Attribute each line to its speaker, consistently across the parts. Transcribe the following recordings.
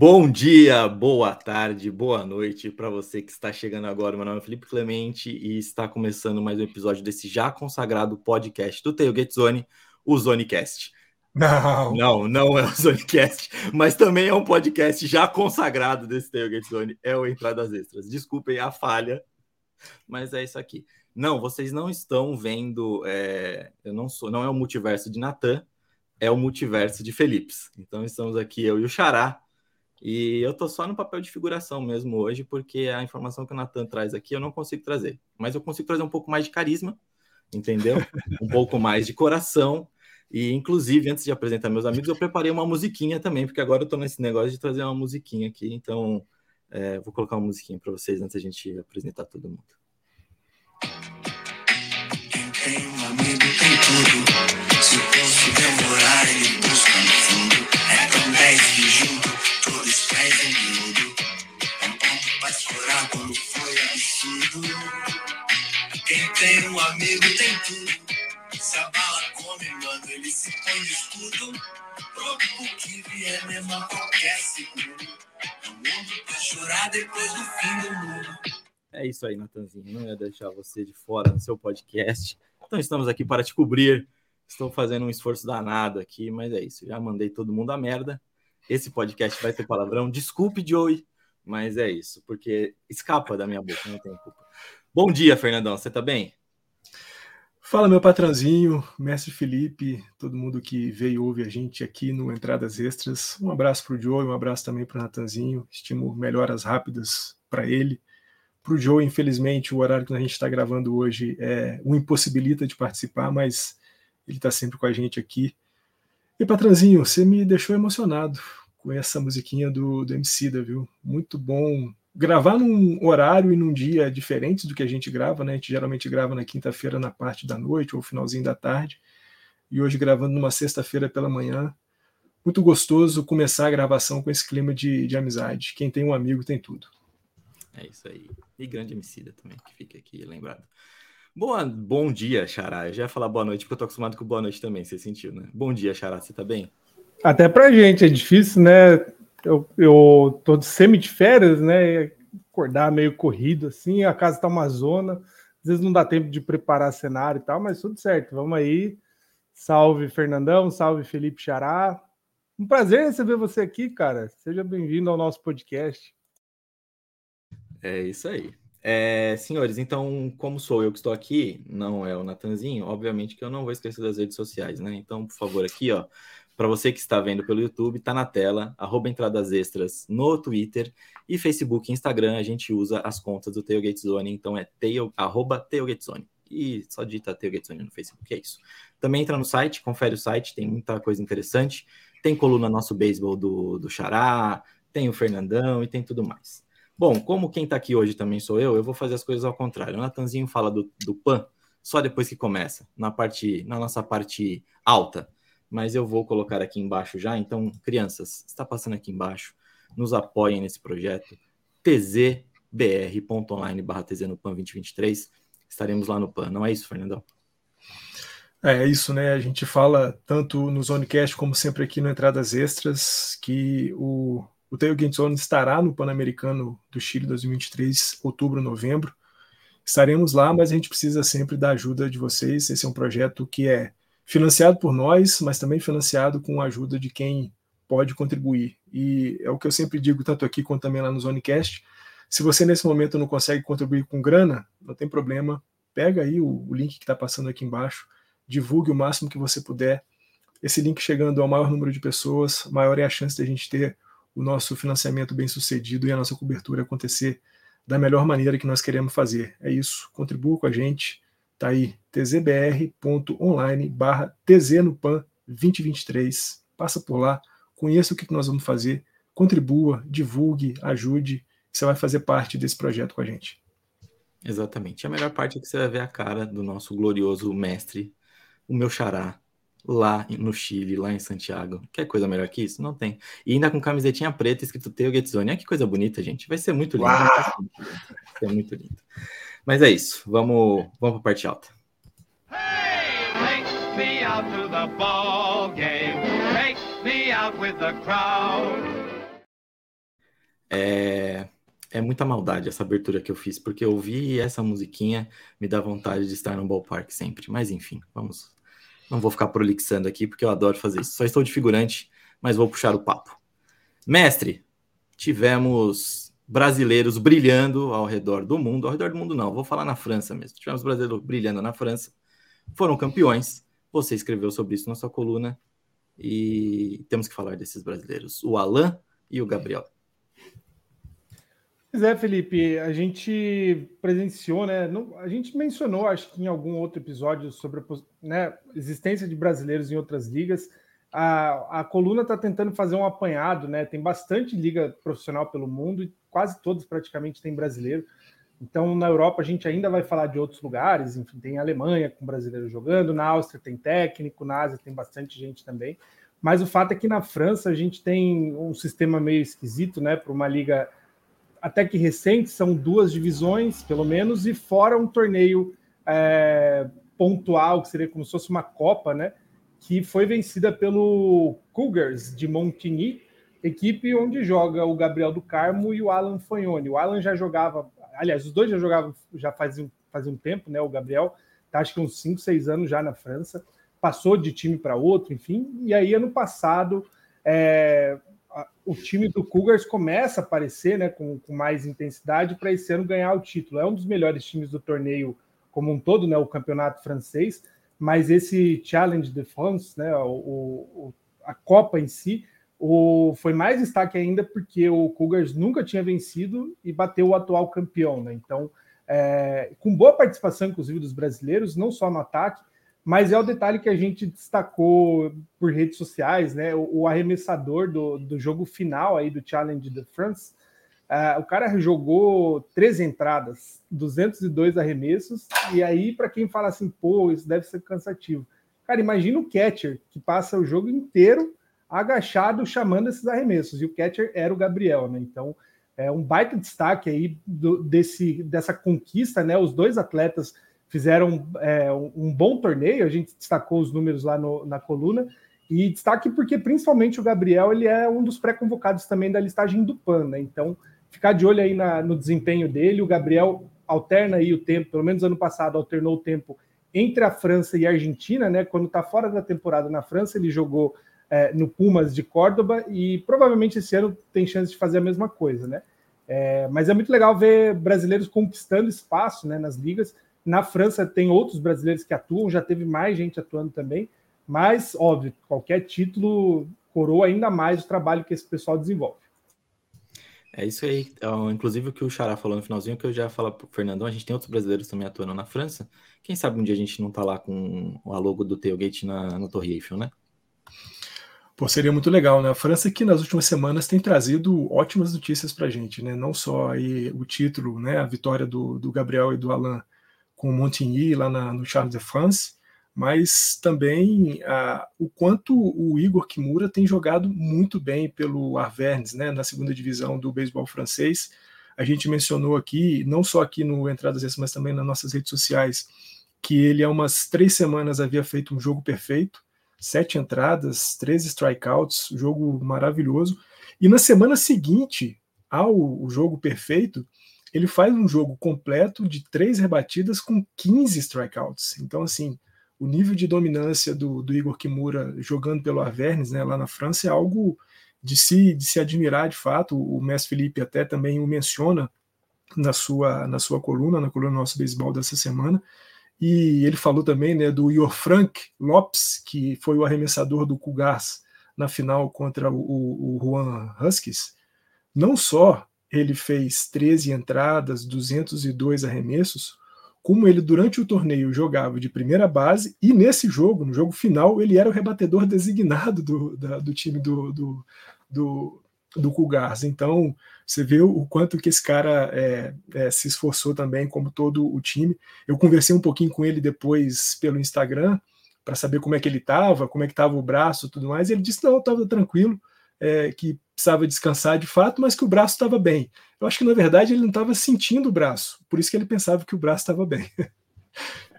Speaker 1: Bom dia, boa tarde, boa noite para você que está chegando agora. Meu nome é Felipe Clemente e está começando mais um episódio desse já consagrado podcast do Tailgate Zone, o Zonecast.
Speaker 2: Não.
Speaker 1: Não, não é o Zonecast, mas também é um podcast já consagrado desse Tailgate Zone, é o Entradas Extras. Desculpem a falha, mas é isso aqui. Não, vocês não estão vendo, é, eu não sou, não é o multiverso de Natan, é o multiverso de Felipes. Então estamos aqui eu e o Xará e eu tô só no papel de figuração mesmo hoje, porque a informação que o Natan traz aqui eu não consigo trazer. Mas eu consigo trazer um pouco mais de carisma, entendeu? um pouco mais de coração. E, inclusive, antes de apresentar meus amigos, eu preparei uma musiquinha também, porque agora eu tô nesse negócio de trazer uma musiquinha aqui. Então, é, vou colocar uma musiquinha para vocês antes da gente apresentar todo mundo. Quem tem um amigo tem tudo. Se posso demorar, ele busca no fundo. É tão 10 que junto escorar quando foi. Quem tem um amigo tem tudo. Se a bala come, mano, ele se põe de escudo. Pronto pro que vier, mesmo a qualquer segundo. Um mundo pra chorar depois do fim do mundo. É isso aí, Natanzinho. Não ia deixar você de fora no seu podcast. Então estamos aqui para te cobrir. Estou fazendo um esforço danado aqui, mas é isso. Já mandei todo mundo a merda. Esse podcast vai ter palavrão. Desculpe, Joey, mas é isso, porque escapa da minha boca, não tem culpa. Bom dia, Fernandão, você tá bem?
Speaker 2: Fala, meu patrãozinho, mestre Felipe, todo mundo que veio e ouve a gente aqui no Entradas Extras. Um abraço para o Joey, um abraço também para o Natanzinho. Estimo melhoras rápidas para ele. Para o Joe, infelizmente, o horário que a gente está gravando hoje é, o impossibilita de participar, mas ele está sempre com a gente aqui. E, patrãozinho, você me deixou emocionado com essa musiquinha do, do da viu? Muito bom. Gravar num horário e num dia diferentes do que a gente grava, né? A gente geralmente grava na quinta-feira na parte da noite ou finalzinho da tarde. E hoje gravando numa sexta-feira pela manhã. Muito gostoso começar a gravação com esse clima de, de amizade. Quem tem um amigo tem tudo.
Speaker 1: É isso aí. E grande Emicida também, que fica aqui lembrado. Boa, bom dia, Xará. Eu já ia falar boa noite, porque eu tô acostumado com boa noite também, você sentiu, né? Bom dia, Xará, você tá bem?
Speaker 2: Até pra gente é difícil, né? Eu, eu tô semi de férias, né? Acordar meio corrido assim, a casa tá uma zona. Às vezes não dá tempo de preparar cenário e tal, mas tudo certo. Vamos aí. Salve, Fernandão. Salve, Felipe Xará. Um prazer receber você aqui, cara. Seja bem-vindo ao nosso podcast.
Speaker 1: É isso aí. É, senhores, então, como sou eu que estou aqui, não é o Natanzinho, obviamente que eu não vou esquecer das redes sociais, né? Então, por favor, aqui, ó, para você que está vendo pelo YouTube, tá na tela, arroba entradas extras no Twitter e Facebook e Instagram, a gente usa as contas do Tailgate Zone, então é tail, arroba Tailgate Zone. E só digita Tailgate Zone no Facebook, é isso. Também entra no site, confere o site, tem muita coisa interessante. Tem coluna nosso beisebol do, do Xará, tem o Fernandão e tem tudo mais. Bom, como quem está aqui hoje também sou eu, eu vou fazer as coisas ao contrário. O Natanzinho fala do, do PAN só depois que começa, na parte, na nossa parte alta mas eu vou colocar aqui embaixo já. Então, crianças, está passando aqui embaixo, nos apoiem nesse projeto. tzbr.online barra tz no PAN 2023. Estaremos lá no PAN, não é isso, Fernandão?
Speaker 2: É, isso, né? A gente fala tanto no Zonecast como sempre aqui no Entradas Extras que o, o Tailgate estará no Pan-Americano do Chile 2023, outubro, novembro. Estaremos lá, mas a gente precisa sempre da ajuda de vocês. Esse é um projeto que é financiado por nós, mas também financiado com a ajuda de quem pode contribuir. E é o que eu sempre digo, tanto aqui quanto também lá no Zonecast. Se você nesse momento não consegue contribuir com grana, não tem problema. Pega aí o, o link que está passando aqui embaixo, divulgue o máximo que você puder. Esse link chegando ao maior número de pessoas, maior é a chance de a gente ter o nosso financiamento bem sucedido e a nossa cobertura acontecer da melhor maneira que nós queremos fazer. É isso. Contribua com a gente. Tá aí, tzbr.online barra tznopan 2023. Passa por lá, conheça o que nós vamos fazer, contribua, divulgue, ajude, você vai fazer parte desse projeto com a gente.
Speaker 1: Exatamente. A melhor parte é que você vai ver a cara do nosso glorioso mestre, o meu xará, lá no Chile, lá em Santiago. Quer coisa melhor que isso? Não tem. E ainda com camisetinha preta escrito Teo Getzone. Olha que coisa bonita, gente. Vai ser muito lindo. Vai ser muito lindo. Mas é isso. Vamos, vamos para a parte alta. É, é muita maldade essa abertura que eu fiz, porque eu vi essa musiquinha, me dá vontade de estar no ballpark sempre. Mas enfim, vamos. Não vou ficar prolixando aqui, porque eu adoro fazer isso. Só estou de figurante, mas vou puxar o papo. Mestre, tivemos brasileiros brilhando ao redor do mundo. Ao redor do mundo, não, vou falar na França mesmo. Tivemos brasileiros brilhando na França. Foram campeões. Você escreveu sobre isso na sua coluna. E temos que falar desses brasileiros: o Alain e o Gabriel.
Speaker 3: Pois é, Felipe, a gente presenciou, né? a gente mencionou, acho que em algum outro episódio, sobre a né, existência de brasileiros em outras ligas. A, a coluna está tentando fazer um apanhado, né? Tem bastante liga profissional pelo mundo e quase todos praticamente têm brasileiro. Então, na Europa, a gente ainda vai falar de outros lugares, enfim, tem Alemanha com brasileiro jogando, na Áustria tem técnico, na Ásia tem bastante gente também. Mas o fato é que na França a gente tem um sistema meio esquisito, né, para uma liga até que recente, são duas divisões, pelo menos, e fora um torneio é, pontual, que seria como se fosse uma Copa, né? Que foi vencida pelo Cougars de Montigny, equipe onde joga o Gabriel do Carmo e o Alan Fagnoni. O Alan já jogava, aliás, os dois já jogavam já fazia, fazia um tempo, né? O Gabriel tá acho que uns 5, 6 anos já na França, passou de time para outro, enfim, e aí ano passado é, o time do Cougars começa a aparecer né, com, com mais intensidade para esse ano ganhar o título. É um dos melhores times do torneio como um todo, né, o campeonato francês, mas esse Challenge de France, né, o, o, a Copa em si, o, foi mais destaque ainda porque o Cougars nunca tinha vencido e bateu o atual campeão. Né? Então, é, com boa participação, inclusive, dos brasileiros, não só no ataque, mas é o detalhe que a gente destacou por redes sociais, né? O, o arremessador do, do jogo final aí do Challenge de France, uh, o cara jogou três entradas, 202 arremessos, e aí, para quem fala assim, pô, isso deve ser cansativo. Cara, imagina o catcher que passa o jogo inteiro agachado chamando esses arremessos, e o catcher era o Gabriel, né? Então, é um baita destaque aí do, desse, dessa conquista, né? Os dois atletas fizeram é, um bom torneio, a gente destacou os números lá no, na coluna, e destaque porque principalmente o Gabriel ele é um dos pré-convocados também da listagem do PAN, né? Então, ficar de olho aí na, no desempenho dele. O Gabriel alterna aí o tempo, pelo menos ano passado alternou o tempo entre a França e a Argentina, né? Quando está fora da temporada na França, ele jogou é, no Pumas de Córdoba e provavelmente esse ano tem chance de fazer a mesma coisa, né? É, mas é muito legal ver brasileiros conquistando espaço né, nas ligas. Na França tem outros brasileiros que atuam, já teve mais gente atuando também, mas, óbvio, qualquer título coroa ainda mais o trabalho que esse pessoal desenvolve.
Speaker 1: É isso aí. É, inclusive o que o Xará falou no finalzinho, que eu já falo para o Fernandão, a gente tem outros brasileiros também atuando na França. Quem sabe um dia a gente não tá lá com a logo do Tailgate na, na Torre Eiffel, né?
Speaker 3: Pô, seria muito legal, né? A França que nas últimas semanas tem trazido ótimas notícias para a gente, né? Não só aí o título, né? A vitória do, do Gabriel e do Alain com o Montigny lá na, no Charles de France, mas também o quanto o Igor Kimura tem jogado muito bem pelo Arvernes, né, na segunda divisão do beisebol francês. A gente mencionou aqui, não só aqui no Entradas Extras, mas também nas nossas redes sociais, que ele há umas três semanas havia feito um jogo perfeito, sete entradas, 13 strikeouts, jogo maravilhoso. E na semana seguinte ao jogo perfeito, ele faz um jogo completo de três rebatidas com 15 strikeouts. Então, assim, o nível de dominância do, do Igor Kimura jogando pelo Avernes, né, lá na França, é algo de se, de se admirar de fato. O mestre Felipe até também o menciona na sua, na sua coluna, na coluna Nosso Beisebol dessa semana. E ele falou também né, do Ior Frank Lopes, que foi o arremessador do Cougars na final contra o, o, o Juan Huskies. Não só ele fez 13 entradas, 202 arremessos, como ele durante o torneio jogava de primeira base e nesse jogo, no jogo final, ele era o rebatedor designado do, da, do time do, do, do, do Cougars. Então, você vê o quanto que esse cara é, é, se esforçou também, como todo o time. Eu conversei um pouquinho com ele depois pelo Instagram para saber como é que ele estava, como é que estava o braço tudo mais. E ele disse: não, estava tranquilo, é, que precisava descansar de fato, mas que o braço estava bem. Eu acho que na verdade ele não estava sentindo o braço, por isso que ele pensava que o braço estava bem.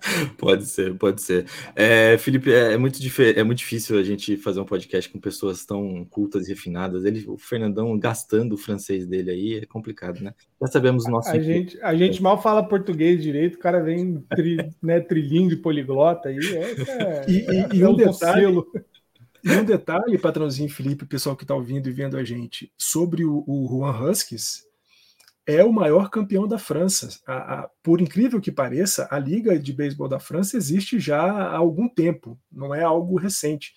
Speaker 1: Pode ser, pode ser. É, Felipe, é, é muito é muito difícil a gente fazer um podcast com pessoas tão cultas e refinadas. Ele, o Fernandão gastando o francês dele aí é complicado, né? Já sabemos o nosso.
Speaker 3: A, gente, a gente mal fala português direito, o cara vem tri, né, trilingue poliglota aí. É,
Speaker 2: e, e, e um detalhe. E um detalhe, patrãozinho Felipe, pessoal que está ouvindo e vendo a gente, sobre o, o Juan Huskis, é o maior campeão da França. A, a, por incrível que pareça, a Liga de Beisebol da França existe já há algum tempo, não é algo recente.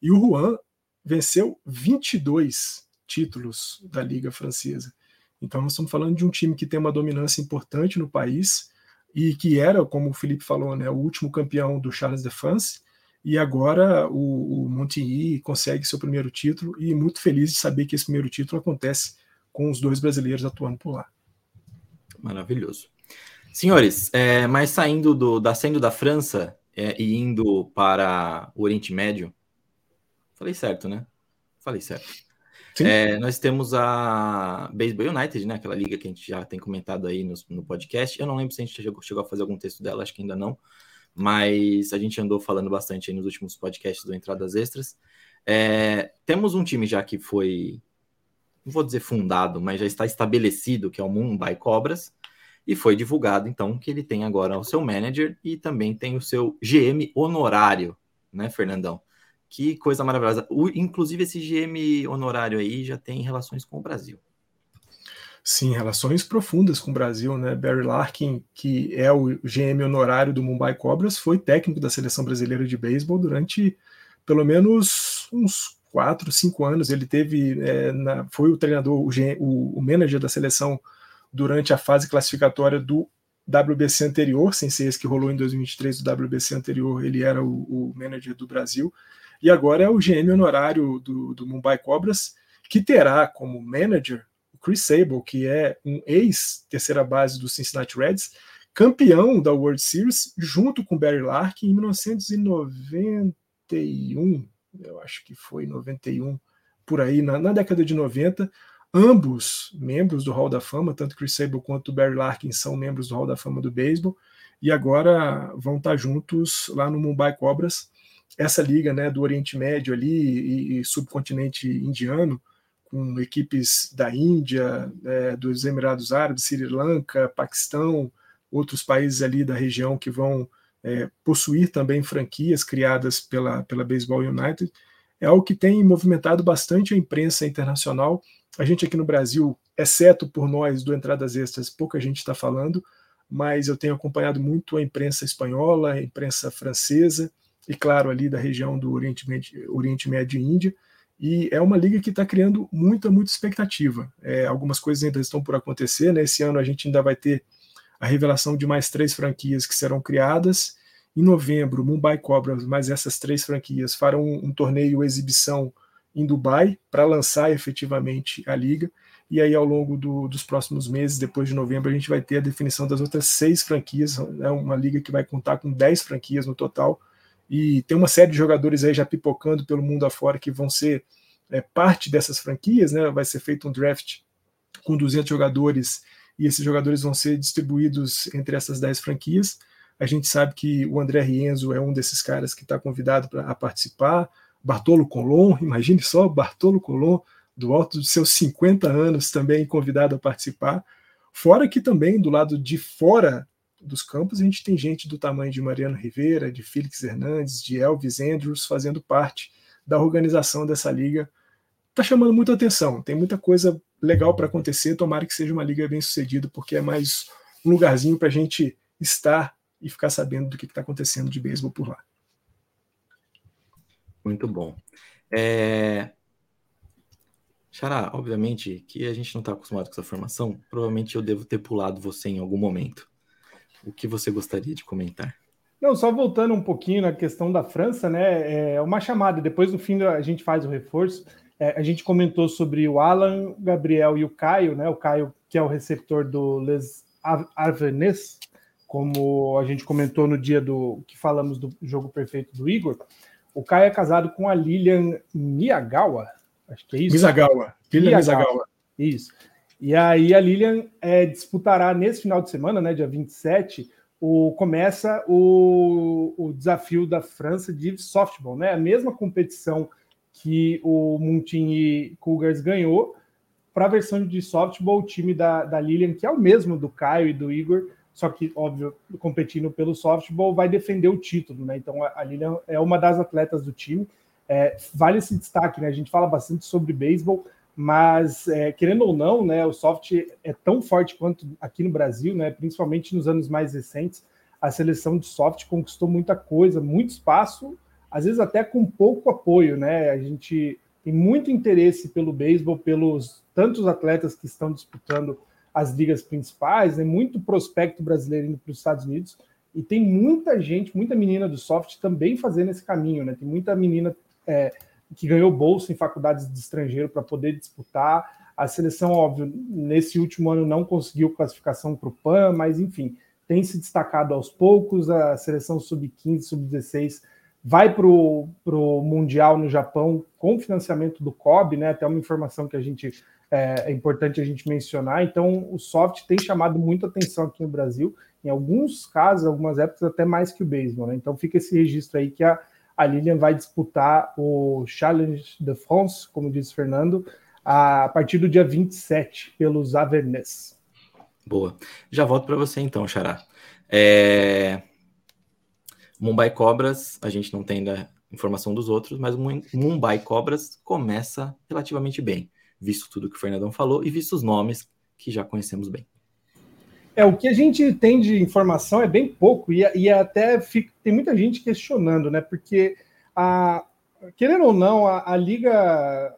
Speaker 2: E o Juan venceu 22 títulos da Liga Francesa. Então, nós estamos falando de um time que tem uma dominância importante no país e que era, como o Felipe falou, né, o último campeão do Charles de France. E agora o, o Montigny consegue seu primeiro título e muito feliz de saber que esse primeiro título acontece com os dois brasileiros atuando por lá.
Speaker 1: Maravilhoso. Senhores, é, mas saindo do, da saindo da França é, e indo para o Oriente Médio, falei certo, né? Falei certo. É, nós temos a Baseball United, né? Aquela liga que a gente já tem comentado aí no, no podcast. Eu não lembro se a gente chegou, chegou, a fazer algum texto dela, acho que ainda não. Mas a gente andou falando bastante aí nos últimos podcasts do Entradas Extras. É, temos um time já que foi não vou dizer fundado, mas já está estabelecido, que é o Mumbai Cobras, e foi divulgado então que ele tem agora o seu manager e também tem o seu GM honorário, né, Fernandão? Que coisa maravilhosa. O, inclusive, esse GM honorário aí já tem relações com o Brasil.
Speaker 2: Sim, relações profundas com o Brasil, né? Barry Larkin, que é o GM honorário do Mumbai Cobras, foi técnico da seleção brasileira de beisebol durante pelo menos uns quatro, cinco anos. Ele teve, é, na, foi o treinador, o, o, o manager da seleção durante a fase classificatória do WBC anterior, sem ser esse que rolou em 2023 do WBC anterior, ele era o, o manager do Brasil, e agora é o GM honorário do, do, Mumbai Cobras, que terá como manager o Chris Sable, que é um ex-terceira base do Cincinnati Reds, campeão da World Series, junto com Barry Larkin em 1991, eu acho que foi 91, por aí, na, na década de 90, ambos membros do Hall da Fama, tanto Chris Sable quanto Barry Larkin são membros do Hall da Fama do beisebol, e agora vão estar juntos lá no Mumbai Cobras, essa liga né, do Oriente Médio ali e, e subcontinente indiano, com equipes da Índia, é, dos Emirados Árabes, Sri Lanka, Paquistão, outros países ali da região que vão é, possuir também franquias criadas pela, pela Baseball United, é algo que tem movimentado bastante a imprensa internacional. A gente aqui no Brasil, exceto por nós do Entradas Extras, pouca gente está falando, mas eu tenho acompanhado muito a imprensa espanhola, a imprensa francesa e, claro, ali da região do Oriente Médio, Oriente Médio e Índia. E é uma liga que está criando muita, muita expectativa. É, algumas coisas ainda estão por acontecer. Né? Esse ano a gente ainda vai ter a revelação de mais três franquias que serão criadas. Em novembro, Mumbai Cobras, mais essas três franquias, farão um, um torneio exibição em Dubai para lançar efetivamente a liga. E aí, ao longo do, dos próximos meses, depois de novembro, a gente vai ter a definição das outras seis franquias. É uma liga que vai contar com dez franquias no total. E tem uma série de jogadores aí já pipocando pelo mundo afora que vão ser é, parte dessas franquias. Né? Vai ser feito um draft com 200 jogadores e esses jogadores vão ser distribuídos entre essas 10 franquias. A gente sabe que o André Rienzo é um desses caras que está convidado para participar. Bartolo Colon, imagine só, Bartolo Colon, do alto dos seus 50 anos, também convidado a participar. Fora que também, do lado de fora dos campos, a gente tem gente do tamanho de Mariano Rivera, de Félix Hernandes, de Elvis Andrews fazendo parte da organização dessa liga. Está chamando muita atenção, tem muita coisa legal para acontecer. Tomara que seja uma liga bem sucedida, porque é mais um lugarzinho para a gente estar e ficar sabendo do que está acontecendo de beisebol por lá.
Speaker 1: Muito bom. É... Xará, obviamente que a gente não está acostumado com essa formação, provavelmente eu devo ter pulado você em algum momento. O que você gostaria de comentar?
Speaker 3: Não, só voltando um pouquinho na questão da França, né? É uma chamada, depois no fim a gente faz o reforço. É, a gente comentou sobre o Alan, o Gabriel e o Caio, né? O Caio, que é o receptor do Les Arvenez, como a gente comentou no dia do que falamos do jogo perfeito do Igor. O Caio é casado com a Lilian Miyagawa, acho que é isso.
Speaker 2: Misagawa. Lilian Misagawa.
Speaker 3: Isso. E aí a Lilian é, disputará nesse final de semana, né, dia 27, o o, começa o, o desafio da França de softball, né? A mesma competição que o Montigny Cougars ganhou para a versão de softball, o time da, da Lilian, que é o mesmo do Caio e do Igor, só que, óbvio, competindo pelo softball, vai defender o título, né? Então a Lilian é uma das atletas do time. É, vale esse destaque, né? A gente fala bastante sobre beisebol, mas é, querendo ou não, né, o soft é tão forte quanto aqui no Brasil, né, principalmente nos anos mais recentes. A seleção de soft conquistou muita coisa, muito espaço, às vezes até com pouco apoio, né? A gente tem muito interesse pelo beisebol, pelos tantos atletas que estão disputando as ligas principais, né? Muito prospecto brasileiro indo para os Estados Unidos e tem muita gente, muita menina do soft também fazendo esse caminho, né? Tem muita menina é, que ganhou bolsa em faculdades de estrangeiro para poder disputar. A seleção, óbvio, nesse último ano não conseguiu classificação para o PAN, mas enfim, tem se destacado aos poucos. A seleção sub-15, sub-16 vai para o Mundial no Japão com financiamento do COB, né? Até uma informação que a gente é, é, importante a gente mencionar. Então, o soft tem chamado muita atenção aqui no Brasil, em alguns casos, algumas épocas, até mais que o beisebol, né? Então fica esse registro aí que a a Lilian vai disputar o Challenge de France, como disse Fernando, a partir do dia 27, pelos Avernés.
Speaker 1: Boa. Já volto para você então, Xará. É... Mumbai Cobras, a gente não tem ainda informação dos outros, mas o Mumbai Cobras começa relativamente bem, visto tudo que o Fernandão falou e visto os nomes que já conhecemos bem.
Speaker 3: É, o que a gente tem de informação é bem pouco, e, e até fica, tem muita gente questionando, né? Porque, a, querendo ou não, a, a liga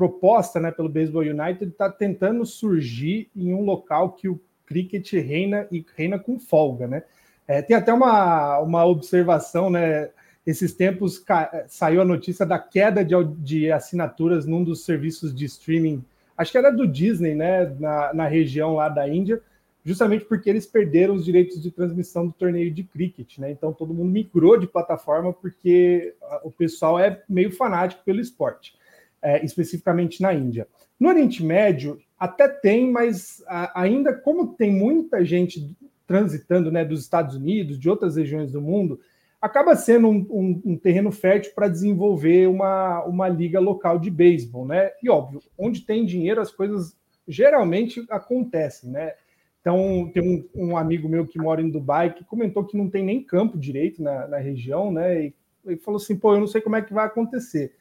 Speaker 3: proposta né, pelo Baseball United está tentando surgir em um local que o cricket reina e reina com folga, né? É, tem até uma, uma observação, né? Esses tempos saiu a notícia da queda de, de assinaturas num dos serviços de streaming, acho que era do Disney, né? Na, na região lá da Índia justamente porque eles perderam os direitos de transmissão do torneio de cricket, né? Então todo mundo migrou de plataforma porque o pessoal é meio fanático pelo esporte, é, especificamente na Índia. No Oriente Médio até tem, mas ainda como tem muita gente transitando, né, dos Estados Unidos, de outras regiões do mundo, acaba sendo um, um, um terreno fértil para desenvolver uma, uma liga local de beisebol, né? E óbvio, onde tem dinheiro as coisas geralmente acontecem, né? Então, tem um, um, amigo meu que mora em Dubai que comentou que não tem nem campo direito na, na região, né? E ele falou assim: pô, eu não sei como é que vai acontecer.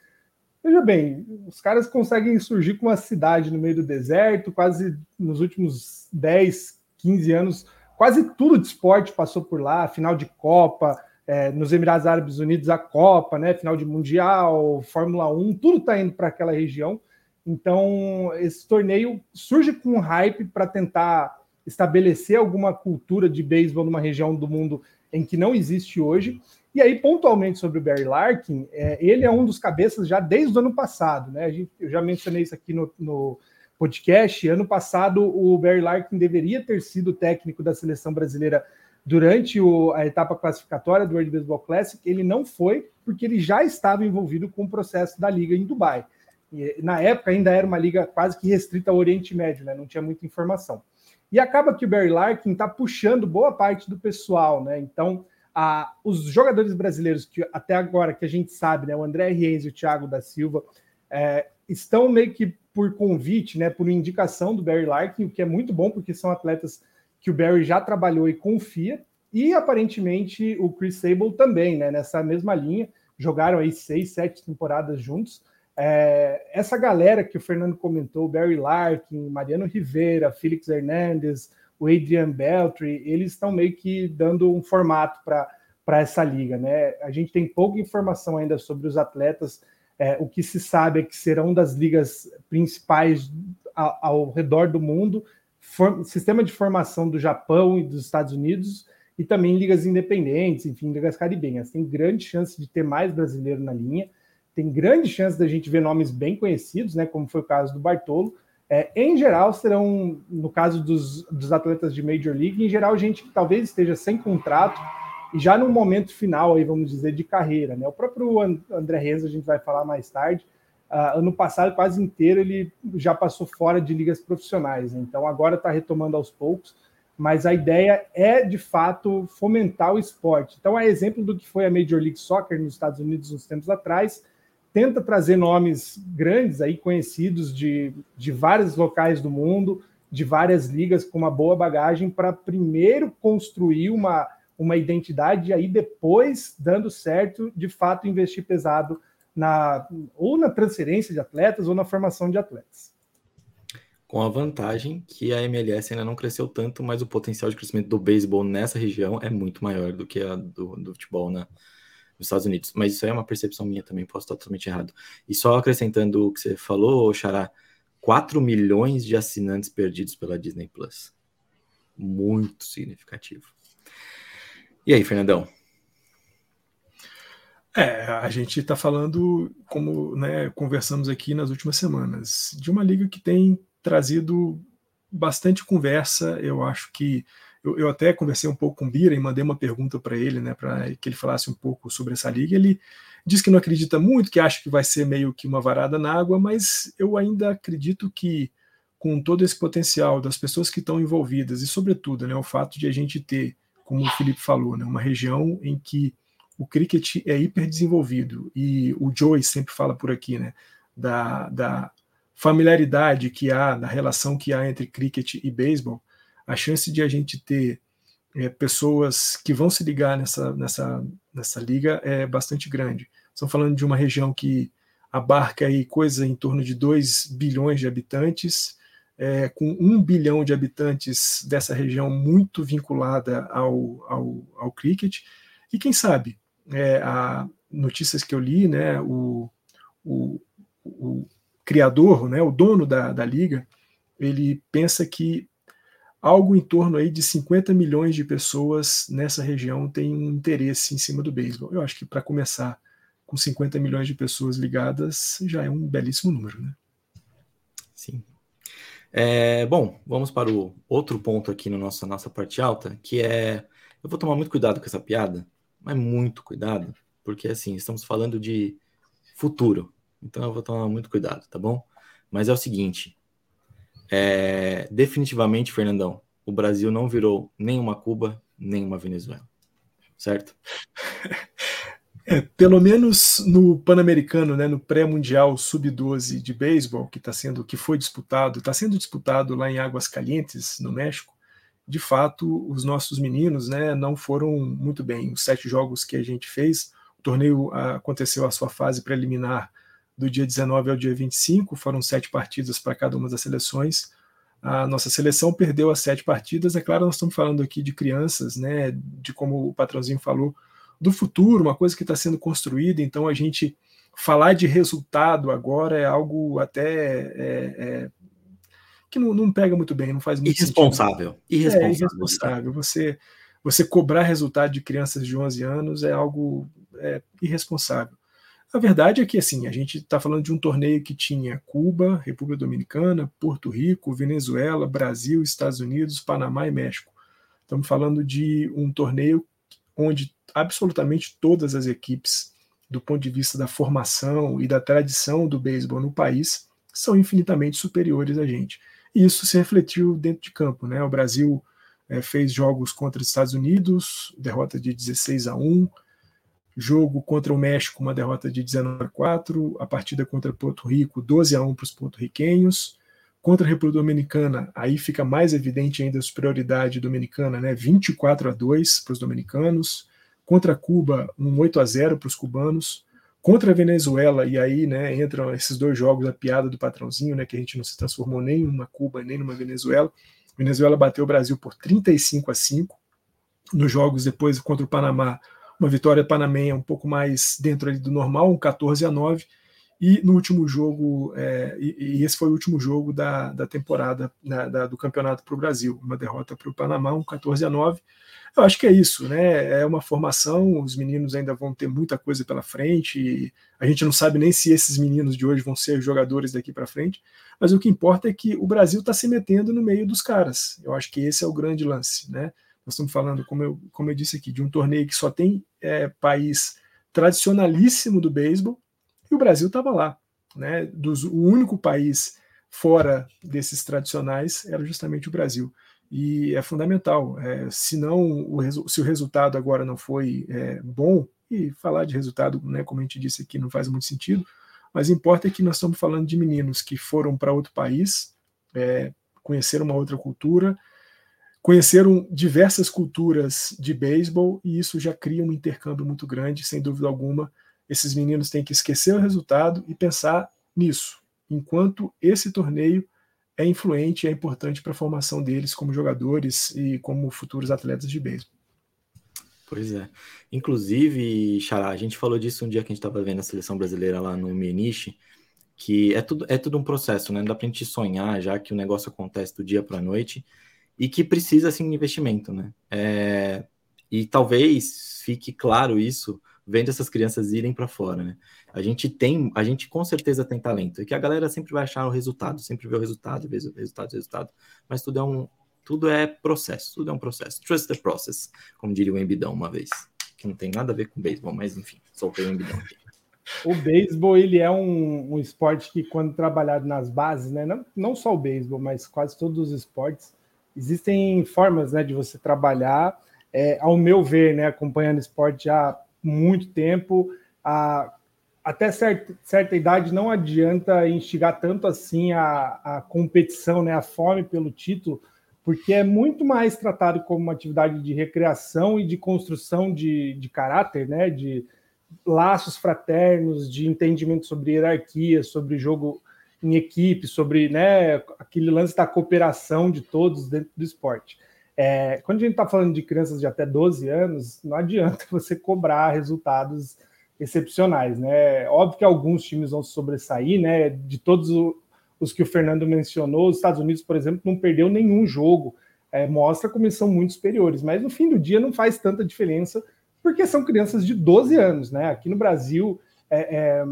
Speaker 3: Veja bem, os caras conseguem surgir com uma cidade no meio do deserto, quase nos últimos 10, 15 anos, quase tudo de esporte passou por lá, final de Copa, é, nos Emirados Árabes Unidos a Copa, né? Final de Mundial, Fórmula 1, tudo está indo para aquela região. Então, esse torneio surge com um hype para tentar estabelecer alguma cultura de beisebol numa região do mundo em que não existe hoje. E aí, pontualmente sobre o Barry Larkin, é, ele é um dos cabeças já desde o ano passado, né? Gente, eu já mencionei isso aqui no, no, podcast. Ano passado, o Barry Larkin deveria ter sido técnico da seleção brasileira durante o, a etapa classificatória do World Baseball Classic. Ele não foi, porque ele já estava envolvido com o processo da liga em Dubai. E, na época, ainda era uma liga quase que restrita ao Oriente Médio, né? Não tinha muita informação. E acaba que o Barry Larkin está puxando boa parte do pessoal, né? Então, a, os jogadores brasileiros que até agora que a gente sabe, né? O André Reis e o Thiago da Silva é, estão meio que por convite, né? Por indicação do Barry Larkin, o que é muito bom porque são atletas que o Barry já trabalhou e confia. E aparentemente o Chris Sable também, né? Nessa mesma linha, jogaram aí seis, sete temporadas juntos. É, essa galera que o Fernando comentou, Barry Larkin, Mariano Rivera, Felix Hernandes, o Adrian Beltry, eles estão meio que dando um formato para essa liga, né? A gente tem pouca informação ainda sobre os atletas. É, o que se sabe é que serão das ligas principais ao, ao redor do mundo, for, sistema de formação do Japão e dos Estados Unidos, e também ligas independentes, enfim, ligas caribenhas. Tem grande chance de ter mais brasileiro na linha tem grande chance da gente ver nomes bem conhecidos, né, como foi o caso do Bartolo. É, em geral, serão, no caso dos, dos atletas de Major League, em geral, gente que talvez esteja sem contrato e já no momento final, aí, vamos dizer, de carreira. Né? O próprio André Renzo, a gente vai falar mais tarde, uh, ano passado, quase inteiro, ele já passou fora de ligas profissionais. Né? Então, agora está retomando aos poucos. mas a ideia é, de fato, fomentar o esporte. Então, é exemplo do que foi a Major League Soccer nos Estados Unidos uns tempos atrás, tenta trazer nomes grandes aí, conhecidos de, de vários locais do mundo, de várias ligas, com uma boa bagagem, para primeiro construir uma, uma identidade e aí depois, dando certo, de fato, investir pesado na, ou na transferência de atletas ou na formação de atletas
Speaker 1: com a vantagem que a MLS ainda não cresceu tanto, mas o potencial de crescimento do beisebol nessa região é muito maior do que a do, do futebol na, nos Estados Unidos. Mas isso aí é uma percepção minha também, posso estar totalmente errado. E só acrescentando o que você falou, Xará, 4 milhões de assinantes perdidos pela Disney Plus. Muito significativo. E aí, Fernandão?
Speaker 2: É, a gente está falando, como né, conversamos aqui nas últimas semanas, de uma liga que tem trazido bastante conversa. Eu acho que eu, eu, até conversei um pouco com o Bira e mandei uma pergunta para ele, né, para que ele falasse um pouco sobre essa liga. Ele disse que não acredita muito, que acha que vai ser meio que uma varada na água, mas eu ainda acredito que com todo esse potencial das pessoas que estão envolvidas e, sobretudo, né, o fato de a gente ter, como o Felipe falou, né, uma região em que o cricket é hiper desenvolvido e o Joey sempre fala por aqui, né, da, da familiaridade que há, da relação que há entre cricket e beisebol, a chance de a gente ter é, pessoas que vão se ligar nessa, nessa, nessa liga é bastante grande. Estamos falando de uma região que abarca aí coisa em torno de 2 bilhões de habitantes, é, com um bilhão de habitantes dessa região muito vinculada ao, ao, ao cricket. E quem sabe, é, a notícias que eu li, né, o, o, o criador, né, o dono da, da liga, ele pensa que algo em torno aí de 50 milhões de pessoas nessa região têm um interesse em cima do beisebol. Eu acho que para começar com 50 milhões de pessoas ligadas já é um belíssimo número, né?
Speaker 1: Sim. É, bom, vamos para o outro ponto aqui na nossa, nossa parte alta, que é. Eu vou tomar muito cuidado com essa piada, mas muito cuidado, porque assim, estamos falando de futuro. Então eu vou tomar muito cuidado, tá bom? Mas é o seguinte: é, definitivamente, Fernandão, o Brasil não virou nem uma Cuba, nem uma Venezuela. Certo?
Speaker 2: É, pelo menos no Pan-Americano, né, no pré-mundial sub-12 de beisebol, que está sendo, que foi disputado, está sendo disputado lá em Águas Calientes, no México. De fato, os nossos meninos, né, não foram muito bem. Os sete jogos que a gente fez, o torneio ah, aconteceu a sua fase preliminar do dia 19 ao dia 25, foram sete partidas para cada uma das seleções. A nossa seleção perdeu as sete partidas. É claro, nós estamos falando aqui de crianças, né? De como o patrãozinho falou, do futuro, uma coisa que está sendo construída. Então, a gente falar de resultado agora é algo até é, é, que não, não, pega muito bem, não faz muito
Speaker 1: irresponsável.
Speaker 2: sentido. Irresponsável. É, irresponsável. Você, você cobrar resultado de crianças de 11 anos é algo é, irresponsável. A verdade é que assim, a gente está falando de um torneio que tinha Cuba, República Dominicana, Porto Rico, Venezuela, Brasil, Estados Unidos, Panamá e México. Estamos falando de um torneio onde absolutamente todas as equipes, do ponto de vista da formação e da tradição do beisebol no país, são infinitamente superiores a gente. E isso se refletiu dentro de campo. Né? O Brasil é, fez jogos contra os Estados Unidos, derrota de 16 a 1, Jogo contra o México, uma derrota de 19 a 4. A partida contra Porto Rico, 12 a 1 para os porto-riquenhos. Contra a República Dominicana, aí fica mais evidente ainda a superioridade dominicana, né? 24 a 2 para os dominicanos. Contra Cuba, um 8 a 0 para os cubanos. Contra a Venezuela, e aí né, entram esses dois jogos, a piada do patrãozinho, né, que a gente não se transformou nem numa Cuba nem numa Venezuela. Venezuela bateu o Brasil por 35 a 5. Nos jogos depois contra o Panamá, uma vitória panamenha um pouco mais dentro do normal, um 14 a 9. E no último jogo, é, e, e, esse foi o último jogo da, da temporada né, da, do campeonato para o Brasil, uma derrota para o Panamá, um 14 a 9. Eu acho que é isso, né? É uma formação, os meninos ainda vão ter muita coisa pela frente. a gente não sabe nem se esses meninos de hoje vão ser jogadores daqui para frente, mas o que importa é que o Brasil está se metendo no meio dos caras. Eu acho que esse é o grande lance, né? Nós estamos falando, como eu, como eu disse aqui, de um torneio que só tem é, país tradicionalíssimo do beisebol, e o Brasil estava lá. Né? Dos, o único país fora desses tradicionais era justamente o Brasil. e é fundamental. É, se, não, o, se o resultado agora não foi é, bom, e falar de resultado, né, como a gente disse aqui, não faz muito sentido, mas importa é que nós estamos falando de meninos que foram para outro país, é, conheceram uma outra cultura, conheceram diversas culturas de beisebol e isso já cria um intercâmbio muito grande, sem dúvida alguma. Esses meninos têm que esquecer o resultado e pensar nisso, enquanto esse torneio é influente e é importante para a formação deles como jogadores e como futuros atletas de beisebol.
Speaker 1: Pois é. Inclusive, Xará, a gente falou disso um dia que a gente estava vendo a seleção brasileira lá no Meniche, que é tudo, é tudo um processo, né? Não dá para a gente sonhar já que o negócio acontece do dia para a noite e que precisa, assim, de investimento, né? É, e talvez fique claro isso vendo essas crianças irem para fora, né? A gente tem, a gente com certeza tem talento, e que a galera sempre vai achar o resultado, sempre vê o resultado, vê o resultado, resultado, mas tudo é um, tudo é processo, tudo é um processo. Trust the process, como diria o Embidão uma vez. Que não tem nada a ver com beisebol, mas enfim, soltei o Embidão aqui.
Speaker 3: O beisebol, ele é um, um, esporte que, quando trabalhado nas bases, né, não, não só o beisebol, mas quase todos os esportes, existem formas né, de você trabalhar. É, ao meu ver, né, acompanhando esporte há muito tempo, a, até certa, certa idade não adianta instigar tanto assim a, a competição, né, a fome pelo título, porque é muito mais tratado como uma atividade de recreação e de construção de, de caráter, né? De laços fraternos, de entendimento sobre hierarquia, sobre jogo em equipe, sobre né, aquele lance da cooperação de todos dentro do esporte. É, quando a gente está falando de crianças de até 12 anos, não adianta você cobrar resultados excepcionais, né? Óbvio que alguns times vão sobressair, né? De todos os que o Fernando mencionou, os Estados Unidos, por exemplo, não perdeu nenhum jogo. É, mostra como são muito superiores, mas no fim do dia não faz tanta diferença, porque são crianças de 12 anos, né? Aqui no Brasil, é, é,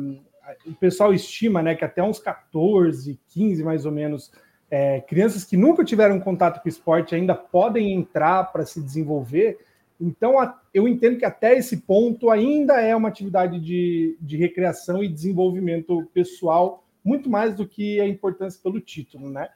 Speaker 3: o pessoal estima né, que até uns 14, 15 mais ou menos, é, crianças que nunca tiveram contato com esporte ainda podem entrar para se desenvolver. Então, a, eu entendo que até esse ponto ainda é uma atividade de, de recreação e desenvolvimento pessoal muito mais do que a importância pelo título, né?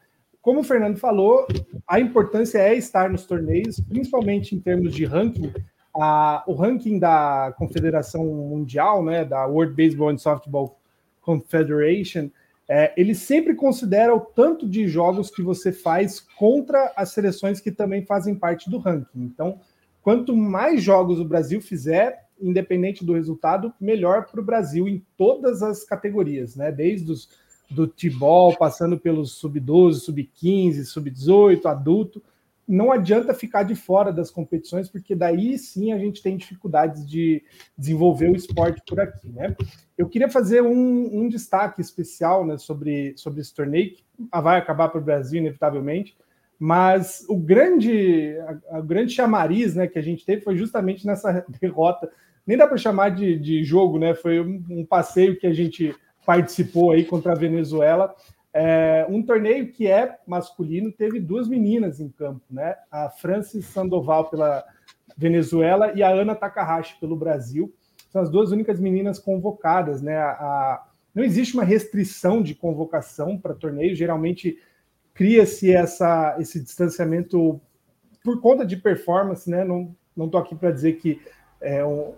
Speaker 3: Como o Fernando falou, a importância é estar nos torneios, principalmente em termos de ranking. A, o ranking da Confederação Mundial, né, da World Baseball and Softball Confederation, é, ele sempre considera o tanto de jogos que você faz contra as seleções que também fazem parte do ranking. Então, quanto mais jogos o Brasil fizer, independente do resultado, melhor para o Brasil em todas as categorias, né? Desde os do Tibol, passando pelos sub-12, sub-15, sub-18, adulto. Não adianta ficar de fora das competições, porque daí sim a gente tem dificuldades de desenvolver o esporte por aqui, né? Eu queria fazer um, um destaque especial né, sobre, sobre esse torneio, que vai acabar para o Brasil, inevitavelmente, mas o grande, a, a, grande chamariz né, que a gente teve foi justamente nessa derrota nem dá para chamar de, de jogo, né? Foi um, um, passeio que a gente participou aí contra a Venezuela. É, um torneio que é masculino, teve duas meninas em campo, né? A Francis Sandoval pela Venezuela e a Ana Takahashi pelo Brasil. São as duas únicas meninas convocadas, né? A, a, não existe uma restrição de convocação para torneio, geralmente cria-se essa esse distanciamento por conta de performance, né? Não não estou aqui para dizer que é, um,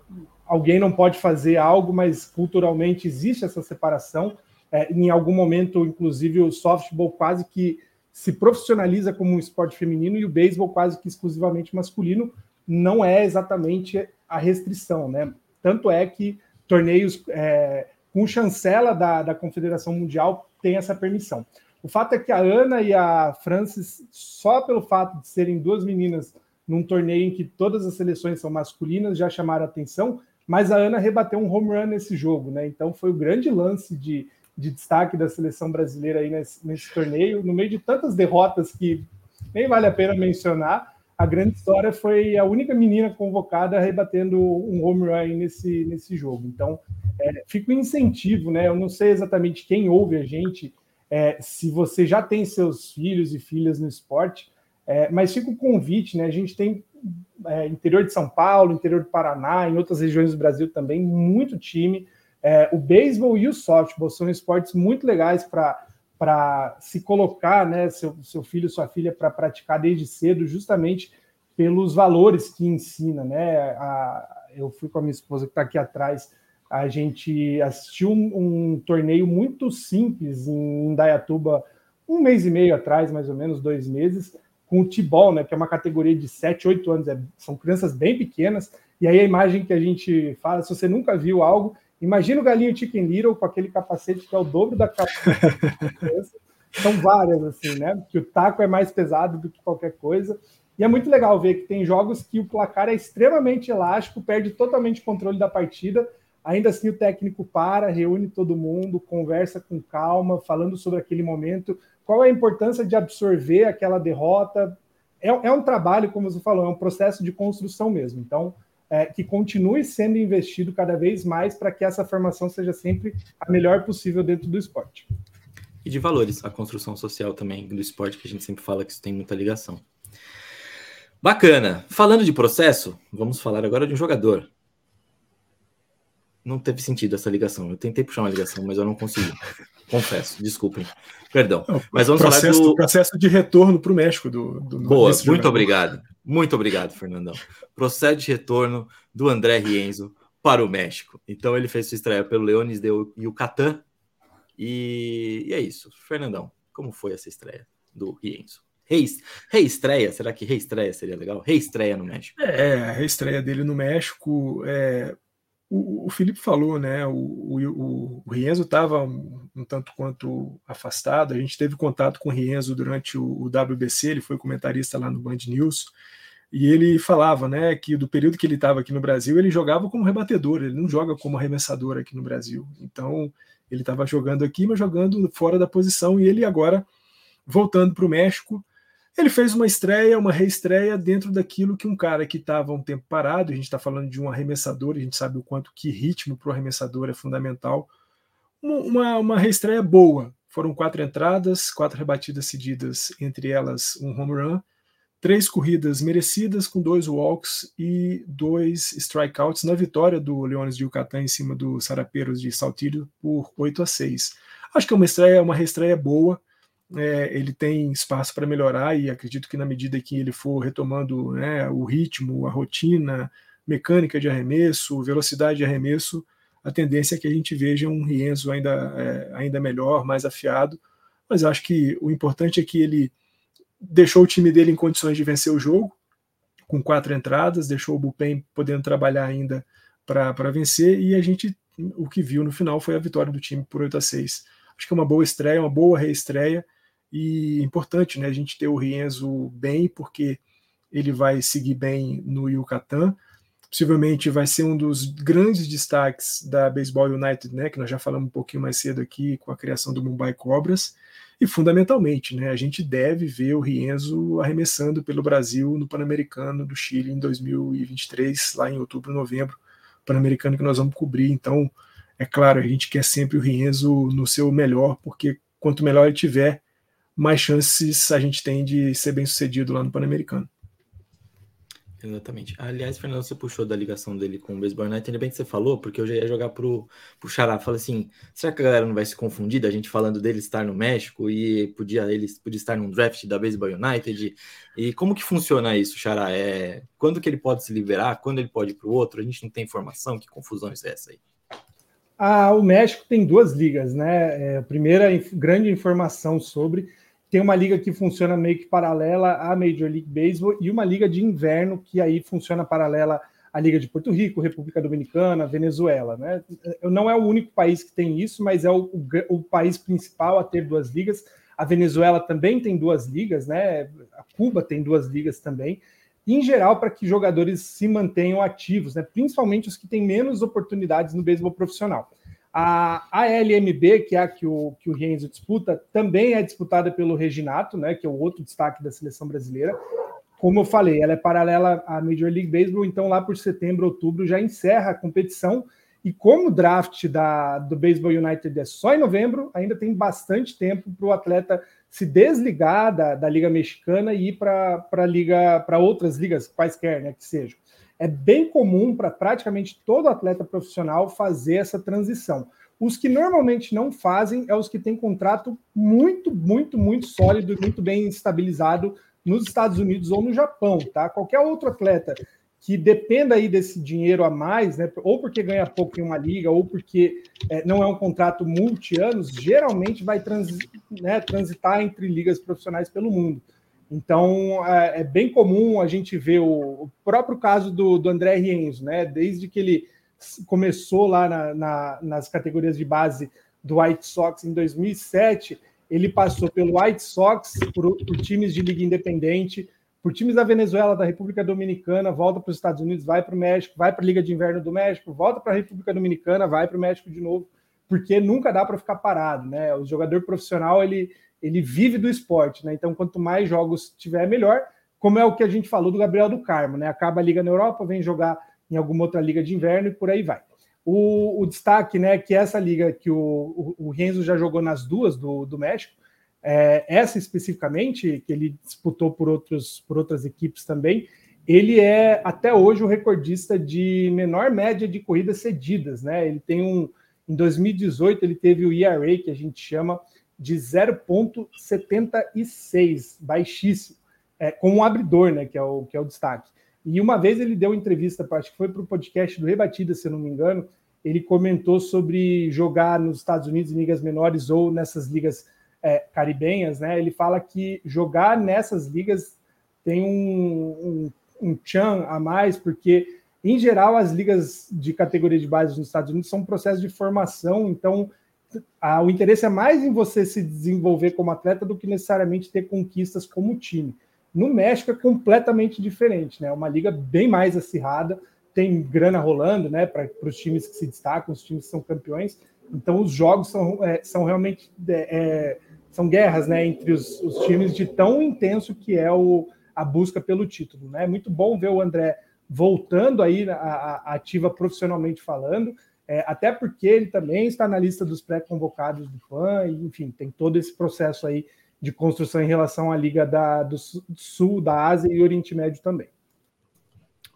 Speaker 3: alguém não pode fazer algo, mas culturalmente existe essa separação. É, em algum momento, inclusive, o softball quase que se profissionaliza como um esporte feminino e o beisebol quase que exclusivamente masculino. Não é exatamente a restrição, né? Tanto é que torneios é, com chancela da, da Confederação Mundial tem essa permissão. O fato é que a Ana e a Francis, só pelo fato de serem duas meninas num torneio em que todas as seleções são masculinas, já chamaram atenção, mas a Ana rebateu um home run nesse jogo, né? Então foi o grande lance de, de destaque da seleção brasileira aí nesse, nesse torneio, no meio de tantas derrotas que nem vale a pena mencionar. A grande história foi a única menina convocada rebatendo um home run nesse, nesse jogo. Então, é, fica um incentivo, né? Eu não sei exatamente quem ouve a gente, é, se você já tem seus filhos e filhas no esporte, é, mas fica o convite, né? A gente tem é, interior de São Paulo, interior do Paraná, em outras regiões do Brasil também, muito time. É, o beisebol e o softball são esportes muito legais para se colocar, né, seu, seu filho, sua filha, para praticar desde cedo, justamente pelos valores que ensina, né? A, eu fui com a minha esposa que está aqui atrás, a gente assistiu um, um, torneio muito simples em Indaiatuba, um mês e meio atrás, mais ou menos, dois meses, com o T-Ball, né, que é uma categoria de 7, 8 anos, é, são crianças bem pequenas, e aí a imagem que a gente fala, se você nunca viu algo, imagina o galinho Chicken Little com aquele capacete que é o dobro da cabeça, são várias, assim, né, que o taco é mais pesado do que qualquer coisa, e é muito legal ver que tem jogos que o placar é extremamente elástico, perde totalmente o controle da partida, ainda assim o técnico para, reúne todo mundo, conversa com calma, falando sobre aquele momento, qual é a importância de absorver aquela derrota. É, é um trabalho, como você falou, é um processo de construção mesmo. Então, é, que continue sendo investido cada vez mais para que essa formação seja sempre a melhor possível dentro do esporte.
Speaker 1: E de valores, a construção social também do esporte, que a gente sempre fala que isso tem muita ligação. Bacana. Falando de processo, vamos falar agora de um jogador. Não teve sentido essa ligação. Eu tentei puxar uma ligação, mas eu não consegui. Confesso, desculpem. Perdão. Mas vamos
Speaker 2: processo,
Speaker 1: falar do
Speaker 2: processo de retorno para o México do, do
Speaker 1: Boa, muito jogador. obrigado. Muito obrigado, Fernandão. Processo de retorno do André Rienzo para o México. Então ele fez sua estreia pelo Leones de Yucatán. E, e é isso. Fernandão, como foi essa estreia do Rienzo? Reestreia, será que reestreia seria legal? Reestreia no México.
Speaker 2: É, a reestreia dele no México. É, o, Felipe falou, né? O, o, o Rienzo estava um, um, tanto quanto afastado. A gente teve contato com o Rienzo durante o, o WBC, ele foi comentarista lá no Band News. E ele falava, né, que do período que ele estava aqui no Brasil, ele jogava como rebatedor, ele não joga como arremessador aqui no Brasil. Então, ele estava jogando aqui, mas jogando fora da posição, e ele agora, voltando para o México, ele fez uma estreia, uma reestreia dentro daquilo que um cara que estava um tempo parado, a gente está falando de um arremessador, a gente sabe o quanto que ritmo para o arremessador é fundamental. Uma, uma reestreia boa. Foram quatro entradas, quatro rebatidas cedidas, entre elas um home run, três corridas merecidas com dois walks e dois strikeouts na vitória do Leones de Yucatán em cima do Sarapeiros de Saltillo por 8 a 6. Acho que é uma estreia, uma reestreia boa é, ele tem espaço para melhorar e acredito que na medida que ele for retomando né, o ritmo, a rotina, mecânica de arremesso, velocidade de arremesso, a tendência é que a gente veja um Rienzo ainda, é, ainda melhor, mais afiado, mas acho que o importante é que ele deixou o time dele em condições de vencer o jogo, com quatro entradas, deixou o Bullpen podendo trabalhar ainda para vencer, e a gente, o que viu no final foi a vitória do time por 8 a 6. Acho que é uma boa estreia, uma boa reestreia, e importante né, a gente ter o Rienzo bem, porque ele vai seguir bem no Yucatán. Possivelmente vai ser um dos grandes destaques da Baseball United, né, que nós já falamos um pouquinho mais cedo aqui com a criação do Mumbai Cobras. E fundamentalmente, né, a gente deve ver o Rienzo arremessando pelo Brasil no Pan-Americano do Chile em 2023, lá em outubro, novembro, Pan-Americano que nós vamos cobrir. Então, é claro, a gente quer sempre o Rienzo no seu melhor, porque quanto melhor ele tiver, mais chances a gente tem de ser bem sucedido lá no Pan-Americano.
Speaker 1: Exatamente. Aliás, Fernando, você puxou da ligação dele com o Baseball Night, ainda bem que você falou, porque eu já ia jogar pro, pro Xará. Falei assim, será que a galera não vai se confundir da gente falando dele estar no México e podia ele podia estar num draft da Baseball United? E como que funciona isso, Xará? É, quando que ele pode se liberar? Quando ele pode ir pro outro? A gente não tem informação? Que confusão é essa aí?
Speaker 3: Ah, o México tem duas ligas, né? É, a primeira grande informação sobre tem uma liga que funciona meio que paralela à Major League Baseball e uma liga de inverno que aí funciona paralela à Liga de Porto Rico, República Dominicana, Venezuela. Né? Não é o único país que tem isso, mas é o, o, o país principal a ter duas ligas. A Venezuela também tem duas ligas, né? A Cuba tem duas ligas também. Em geral, para que jogadores se mantenham ativos, né? principalmente os que têm menos oportunidades no beisebol profissional. A ALMB, que é a que o, que o Rienzo disputa, também é disputada pelo Reginato, né, que é o outro destaque da seleção brasileira. Como eu falei, ela é paralela à Major League Baseball, então lá por setembro, outubro já encerra a competição. E como o draft da, do Baseball United é só em novembro, ainda tem bastante tempo para o atleta se desligar da, da Liga Mexicana e ir para liga para outras ligas, quaisquer né, que sejam é bem comum para praticamente todo atleta profissional fazer essa transição. Os que normalmente não fazem é os que têm contrato muito, muito, muito sólido, muito bem estabilizado nos Estados Unidos ou no Japão, tá? Qualquer outro atleta que dependa aí desse dinheiro a mais, né? Ou porque ganha pouco em uma liga, ou porque é, não é um contrato multi-anos, geralmente vai né, transitar entre ligas profissionais pelo mundo. Então é, é bem comum a gente ver o, o próprio caso do, do André Rienzo, né? Desde que ele começou lá na, na, nas categorias de base do White Sox em 2007, ele passou pelo White Sox, por, por times de liga independente, por times da Venezuela, da República Dominicana, volta para os Estados Unidos, vai para o México, vai para a Liga de Inverno do México, volta para a República Dominicana, vai para o México de novo, porque nunca dá para ficar parado, né? O jogador profissional ele, ele vive do esporte, né? Então, quanto mais jogos tiver, melhor. Como é o que a gente falou do Gabriel do Carmo, né? Acaba a Liga na Europa, vem jogar em alguma outra liga de inverno e por aí vai. O, o destaque, né, que essa liga que o, o, o Renzo já jogou nas duas do, do México, é, essa especificamente, que ele disputou por, outros, por outras equipes também, ele é até hoje o recordista de menor média de corridas cedidas, né? Ele tem um. Em 2018, ele teve o ERA, que a gente chama de 0,76, baixíssimo, é, como um abridor, né? Que é o, que é o destaque. E uma vez ele deu entrevista, acho que foi para o podcast do Rebatida, se eu não me engano, ele comentou sobre jogar nos Estados Unidos em ligas menores ou nessas ligas é, caribenhas, né? Ele fala que jogar nessas ligas tem um, um, um tchan a mais, porque, em geral, as ligas de categoria de base nos Estados Unidos são um processo de formação, então a, o interesse é mais em você se desenvolver como atleta do que necessariamente ter conquistas como time. No México é completamente diferente, né? É uma liga bem mais acirrada, tem grana rolando, né? Para os times que se destacam, os times que são campeões. Então os jogos são, é, são realmente é, é, são guerras, né? Entre os, os, times de tão intenso que é o, a busca pelo título, né? Muito bom ver o André voltando aí a, a ativa profissionalmente falando. É, até porque ele também está na lista dos pré-convocados do PAN, e, enfim, tem todo esse processo aí de construção em relação à Liga da, do Sul, da Ásia e Oriente Médio também.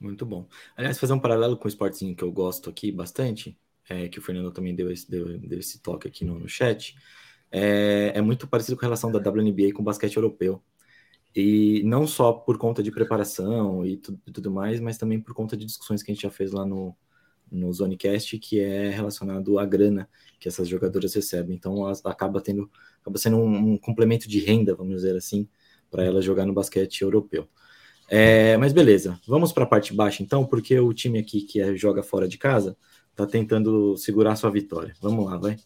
Speaker 1: Muito bom. Aliás, fazer um paralelo com o esportezinho que eu gosto aqui bastante, é, que o Fernando também deu esse, deu, deu esse toque aqui no, no chat, é, é, muito parecido com a relação da WNBA com o basquete europeu. E não só por conta de preparação e tudo, tudo mais, mas também por conta de discussões que a gente já fez lá no, no Zonecast, que é relacionado à grana que essas jogadoras recebem. Então, acaba tendo, acaba sendo um, um complemento de renda, vamos dizer assim, para ela jogar no basquete europeu. É, mas beleza, vamos para a parte baixa então, porque o time aqui que é, joga fora de casa está tentando segurar sua vitória. Vamos lá, vai.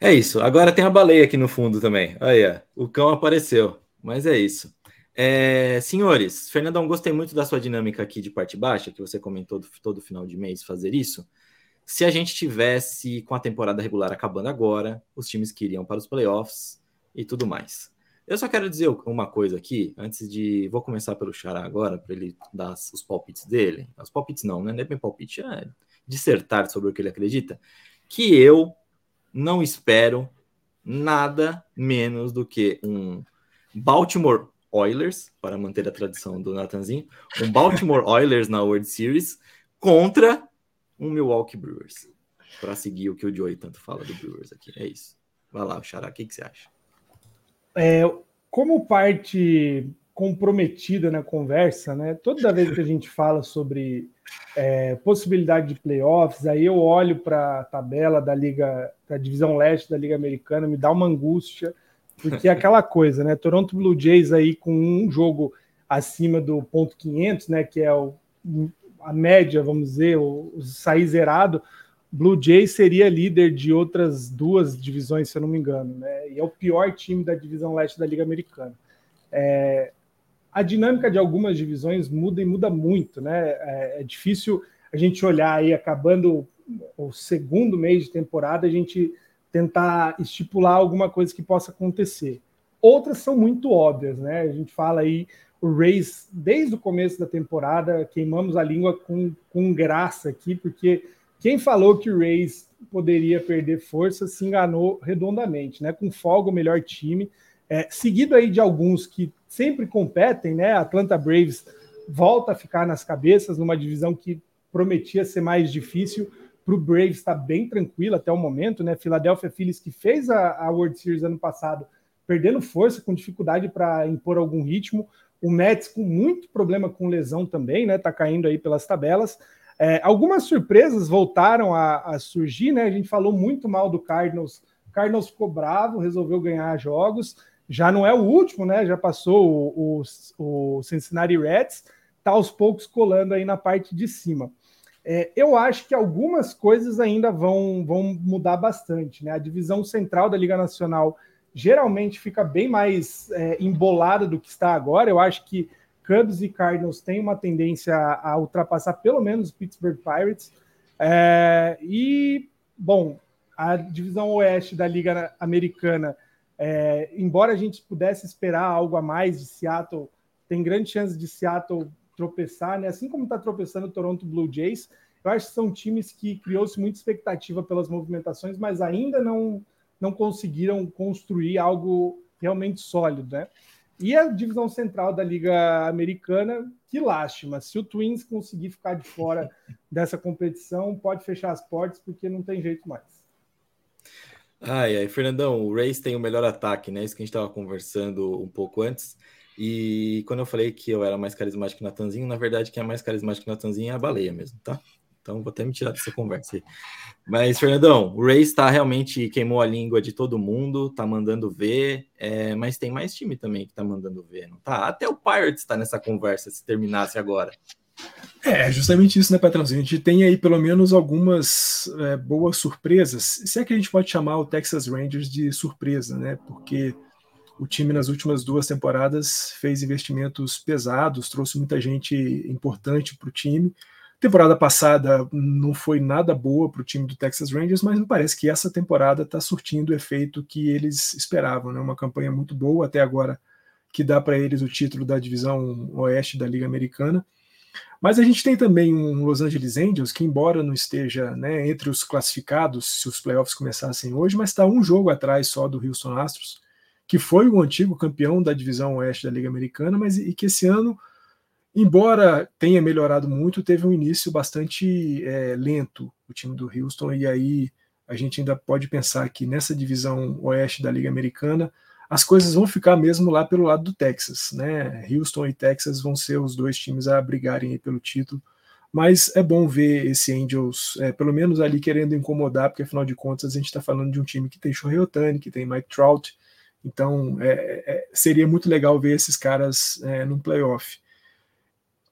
Speaker 1: É isso. Agora tem a baleia aqui no fundo também. Aí, o cão apareceu. Mas é isso. É, senhores, Fernandão, gostei muito da sua dinâmica aqui de parte baixa, que você comentou do, todo final de mês fazer isso. Se a gente tivesse com a temporada regular acabando agora, os times que iriam para os playoffs e tudo mais. Eu só quero dizer uma coisa aqui, antes de. Vou começar pelo Xará agora, para ele dar os palpites dele. Os palpites não, né? Não é bem palpite, é dissertar sobre o que ele acredita. Que eu não espero nada menos do que um Baltimore Oilers, para manter a tradição do Natanzinho, um Baltimore Oilers na World Series contra um Milwaukee Brewers. Para seguir o que o Joey tanto fala do Brewers aqui. É isso. Vai lá, Xará, o que, que você acha?
Speaker 3: É, como parte comprometida na conversa, né? Toda vez que a gente fala sobre é, possibilidade de playoffs, aí eu olho para a tabela da Liga, da divisão leste da Liga Americana, me dá uma angústia, porque é aquela coisa, né? Toronto Blue Jays aí com um jogo acima do ponto 500, né? Que é o, a média, vamos dizer, o, o sair zerado. Blue Jays seria líder de outras duas divisões, se eu não me engano, né? E é o pior time da divisão leste da Liga Americana. É, a dinâmica de algumas divisões muda e muda muito, né? É, é, difícil a gente olhar aí, acabando o segundo mês de temporada, a gente tentar estipular alguma coisa que possa acontecer. Outras são muito óbvias, né? A gente fala aí o Rays desde o começo da temporada, queimamos a língua com, com graça aqui, porque quem falou que o Rays poderia perder força se enganou redondamente, né? Com folga, o melhor time é, seguido aí de alguns que sempre competem, né? Atlanta Braves volta a ficar nas cabeças numa divisão que prometia ser mais difícil. Para o Braves está bem tranquilo até o momento, né? Philadelphia Phillies que fez a, a World Series ano passado, perdendo força, com dificuldade para impor algum ritmo. O Mets com muito problema com lesão também, né? Tá caindo aí pelas tabelas. É, algumas surpresas voltaram a, a, surgir, né? A gente falou muito mal do Cardinals. O Cardinals ficou bravo, resolveu ganhar jogos. Já não é o último, né? Já passou o, o, o Cincinnati Reds, tá aos poucos colando aí na parte de cima. É, eu acho que algumas coisas ainda vão, vão mudar bastante, né? A divisão central da Liga Nacional geralmente fica bem mais é, embolada do que está agora. Eu acho que Cubs e Cardinals têm uma tendência a, ultrapassar pelo menos Pittsburgh Pirates. É, e, bom, a divisão oeste da Liga Americana, é, embora a gente pudesse esperar algo a mais de Seattle, tem grande chance de Seattle tropeçar, né? assim como está tropeçando o Toronto Blue Jays. Eu acho que são times que criou-se muita expectativa pelas movimentações, mas ainda não, não conseguiram construir algo realmente sólido, né? E a divisão central da Liga Americana, que lástima. Se o Twins conseguir ficar de fora dessa competição, pode fechar as portas, porque não tem jeito mais.
Speaker 1: Ai, ai, Fernandão, o Rays tem o melhor ataque, né? Isso que a gente estava conversando um pouco antes. E quando eu falei que eu era mais carismático que Natanzinho, na verdade, quem é mais carismático que Natanzinho é a baleia mesmo, tá? Então vou até me tirar dessa conversa aí. Mas, Fernandão, o Rays está realmente queimou a língua de todo mundo, tá mandando ver, é, mas tem mais time também que tá mandando ver, não tá? Até o Pirates está nessa conversa, se terminasse agora.
Speaker 2: É, justamente isso, né, Patrãozinho? A gente tem aí pelo menos algumas é, boas surpresas. Se é que a gente pode chamar o Texas Rangers de surpresa, né? Porque o time nas últimas duas temporadas fez investimentos pesados, trouxe muita gente importante para o time Temporada passada não foi nada boa para o time do Texas Rangers, mas me parece que essa temporada está surtindo o efeito que eles esperavam. Né? Uma campanha muito boa até agora, que dá para eles o título da divisão oeste da Liga Americana. Mas a gente tem também um Los Angeles Angels que, embora não esteja né, entre os classificados se os playoffs começassem hoje, mas está um jogo atrás só do Houston Astros, que foi o antigo campeão da divisão oeste da Liga Americana, mas e que esse ano Embora tenha melhorado muito, teve um início bastante é, lento o time do Houston, e aí a gente ainda pode pensar que nessa divisão oeste da Liga Americana as coisas vão ficar mesmo lá pelo lado do Texas, né? Houston e Texas vão ser os dois times a brigarem pelo título, mas é bom ver esse Angels, é, pelo menos ali querendo incomodar, porque afinal de contas a gente está falando de um time que tem Shohei Otani, que tem Mike Trout, então é, é, seria muito legal ver esses caras é, no playoff.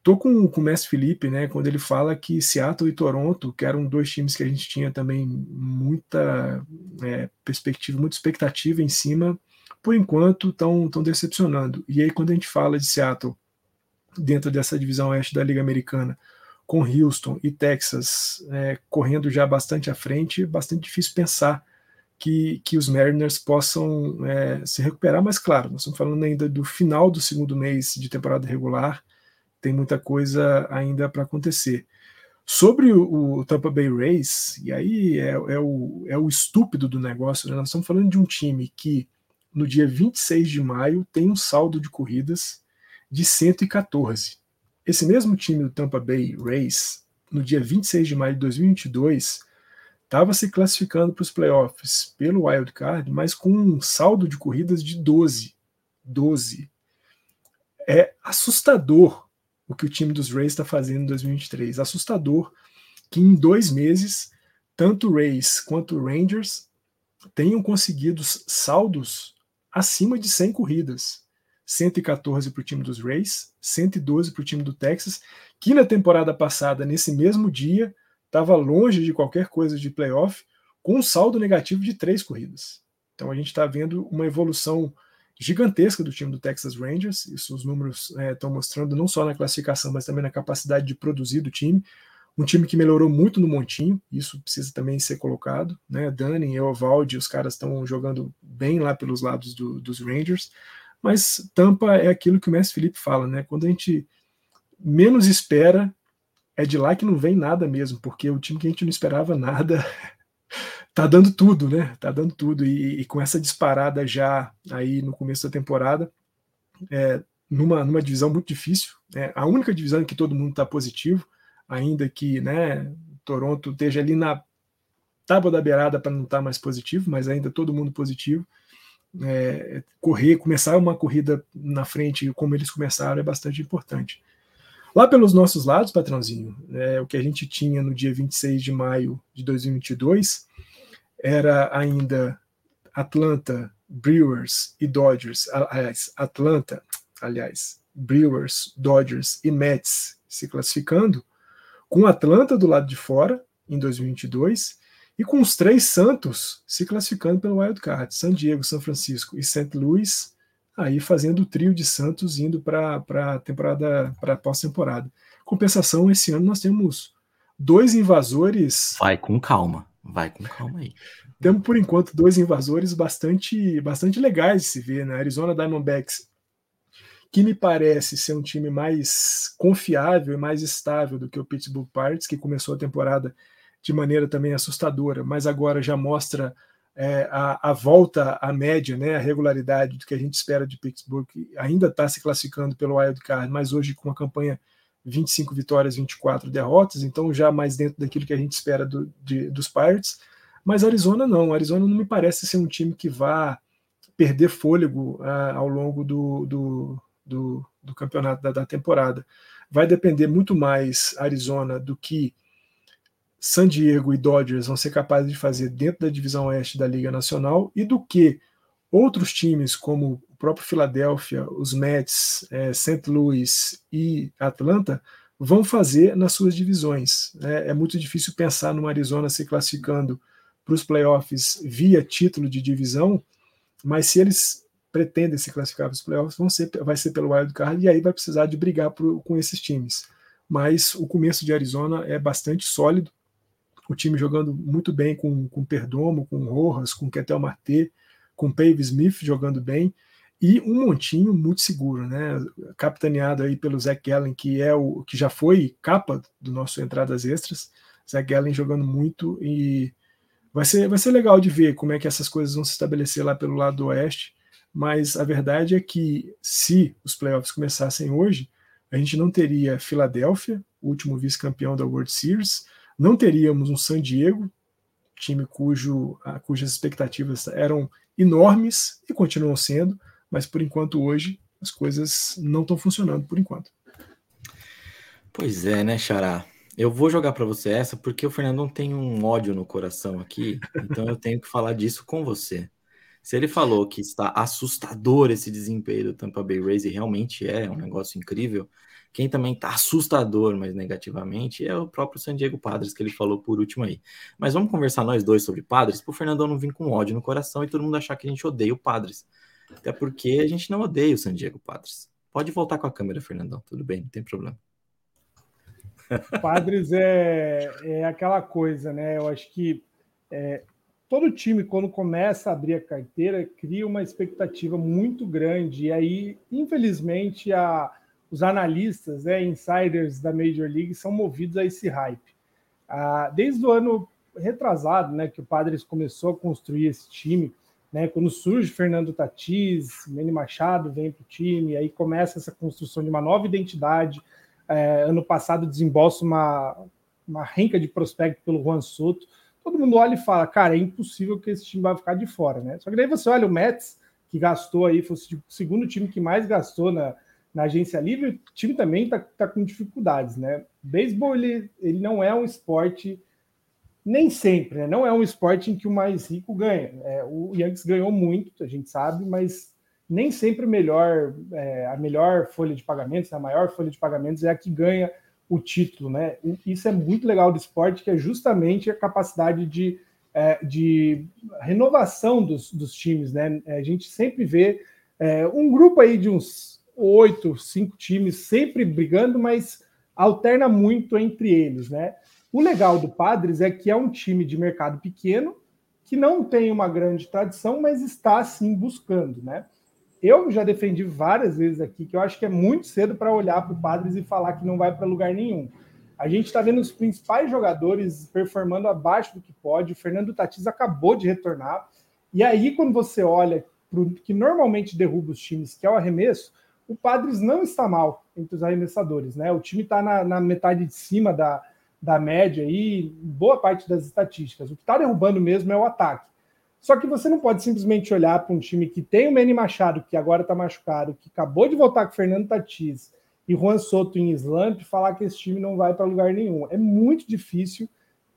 Speaker 2: Tô com, com o Mestre Felipe, né, quando ele fala que Seattle e Toronto, que eram dois times que a gente tinha também muita é, perspectiva, muita expectativa em cima, por enquanto estão decepcionando. E aí, quando a gente fala de Seattle, dentro dessa divisão oeste da Liga Americana, com Houston e Texas é, correndo já bastante à frente, bastante difícil pensar que, que os Mariners possam é, se recuperar, mas claro, nós estamos falando ainda do final do segundo mês de temporada regular, tem muita coisa ainda para acontecer. Sobre o, o, Tampa Bay Rays, e aí é, é, o, é o estúpido do negócio, né? nós estamos falando de um time que no dia 26 de maio tem um saldo de corridas de 114. Esse mesmo time do Tampa Bay Rays, no dia 26 de maio de 2022, estava se classificando para os playoffs pelo wild card, mas com um saldo de corridas de 12. 12. É assustador o que o time dos Rays está fazendo em 2023. Assustador que em dois meses, tanto Rays quanto Rangers tenham conseguido saldos acima de 100 corridas. 114 para o time dos Rays, 112 para o time do Texas, que na temporada passada, nesse mesmo dia, estava longe de qualquer coisa de playoff, com um saldo negativo de três corridas. Então a gente está vendo uma evolução gigantesca do time do Texas Rangers. Isso os números estão é, mostrando não só na classificação, mas também na capacidade de produzir do time. Um time que melhorou muito no montinho, isso precisa também ser colocado. Né? Dani, Eovaldi, os caras estão jogando bem lá pelos lados do, dos Rangers. Mas Tampa é aquilo que o Mestre Felipe fala, né? Quando a gente menos espera, é de lá que não vem nada mesmo, porque o time que a gente não esperava nada tá dando tudo, né? Tá dando tudo. E, e, com essa disparada já aí no começo da temporada, é, numa, numa divisão muito difícil, né? a única divisão em que todo mundo está positivo, ainda que né, Toronto esteja ali na tábua da beirada para não estar tá mais positivo, mas ainda todo mundo positivo. É, correr, começar uma corrida na frente como eles começaram é bastante importante. Lá pelos nossos lados, patrãozinho, é, o que a gente tinha no dia 26 de maio de 2022 era ainda Atlanta, Brewers e Dodgers, aliás, Atlanta, aliás, Brewers, Dodgers e Mets se classificando, com Atlanta do lado de fora em 2022 e com os três Santos se classificando pelo Wild Card, San Diego, São Francisco e St. Louis, aí fazendo o trio de Santos indo para a temporada, para pós-temporada. Compensação, esse ano nós temos dois invasores.
Speaker 1: Vai com calma, vai com calma aí.
Speaker 2: Temos, por enquanto, dois invasores bastante, bastante legais de se ver, né? Arizona Diamondbacks, que me parece ser um time mais confiável e mais estável do que o Pittsburgh Pirates, que começou a temporada de maneira também assustadora, mas agora já mostra é, a, a, volta à média, né, a regularidade do que a gente espera de Pittsburgh, ainda está se classificando pelo wild card, mas hoje com uma campanha 25 vitórias, 24 derrotas, então já mais dentro daquilo que a gente espera do, de, dos Pirates. Mas Arizona não, Arizona não me parece ser um time que vá perder fôlego uh, ao longo do, do, do, do campeonato da, da temporada. Vai depender muito mais Arizona do que San Diego e Dodgers vão ser capazes de fazer dentro da divisão oeste da Liga Nacional e do que outros times como o próprio Philadelphia, os Mets, é, St. Louis e Atlanta vão fazer nas suas divisões. É, é muito difícil pensar no Arizona se classificando para os playoffs via título de divisão, mas se eles pretendem se classificar para os playoffs, vão ser, vai ser pelo wild card e aí vai precisar de brigar por, com esses times. Mas o começo de Arizona é bastante sólido o time jogando muito bem com, com Perdomo, com Rojas, com Ketel Marte, com Pave Smith jogando bem, e um montinho muito seguro, né? Capitaneado aí pelo Zach Gallen, que é o que já foi capa do nosso Entradas Extras. Zach Gallen jogando muito e vai ser, vai ser legal de ver como é que essas coisas vão se estabelecer lá pelo lado do oeste. Mas a verdade é que se os playoffs começassem hoje, a gente não teria Filadélfia, último vice-campeão da World Series, não teríamos um San Diego, time cujo, cujas expectativas eram enormes e continuam sendo, mas por enquanto hoje as coisas não estão funcionando por enquanto.
Speaker 1: Pois é, né, Xará? Eu vou jogar para você essa porque o Fernandão tem um ódio no coração aqui, então eu tenho que falar disso com você. Se ele falou que está assustador esse desempenho do Tampa Bay Rays e realmente é um negócio incrível, quem também está assustador, mas negativamente, é o próprio San Diego Padres, que ele falou por último aí. Mas vamos conversar nós dois sobre Padres, para o Fernandão não vir com ódio no coração e todo mundo achar que a gente odeia o Padres. Até porque a gente não odeia o San Diego Padres. Pode voltar com a câmera, Fernandão, tudo bem, não tem problema.
Speaker 3: Padres é, é aquela coisa, né? Eu acho que é, todo time, quando começa a abrir a carteira, cria uma expectativa muito grande. E aí, infelizmente, a os analistas, né, insiders da Major League são movidos a esse hype. Ah, desde o ano retrasado, né, que o Padres começou a construir esse time, né, quando surge Fernando Tatis, Manny Machado vem para o time, aí começa essa construção de uma nova identidade. É, ano passado desembolsa uma, uma renca de prospecto pelo Juan Soto. Todo mundo olha e fala, cara, é impossível que esse time vai ficar de fora, né? Só que daí você olha o Mets, que gastou aí, foi o segundo time que mais gastou na, na agência livre, o time também está tá com dificuldades, né? Beisebol, ele, ele não é um esporte, nem sempre, né? Não é um esporte em que o mais rico ganha. É, o Yankees ganhou muito, a gente sabe, mas nem sempre melhor, é, a melhor folha de pagamentos, a maior folha de pagamentos é a que ganha o título, né? Isso é muito legal do esporte, que é justamente a capacidade de, é, de renovação dos, dos times, né? A gente sempre vê é, um grupo aí de uns oito, cinco times sempre brigando, mas alterna muito entre eles, né? O legal do Padres é que é um time de mercado pequeno que não tem uma grande tradição, mas está sim buscando, né? Eu já defendi várias vezes aqui que eu acho que é muito cedo para olhar para o Padres e falar que não vai para lugar nenhum. A gente está vendo os principais jogadores performando abaixo do que pode. O Fernando Tatis acabou de retornar. E aí, quando você olha para o que normalmente derruba os times, que é o arremesso, o Padres não está mal entre os arremessadores, né? O time está na, na, metade de cima da, da média aí, boa parte das estatísticas. O que está derrubando mesmo é o ataque. Só que você não pode simplesmente olhar para um time que tem o Manny Machado, que agora está machucado, que acabou de voltar com o Fernando Tatis e Juan Soto em slump, falar que esse time não vai para lugar nenhum. É muito difícil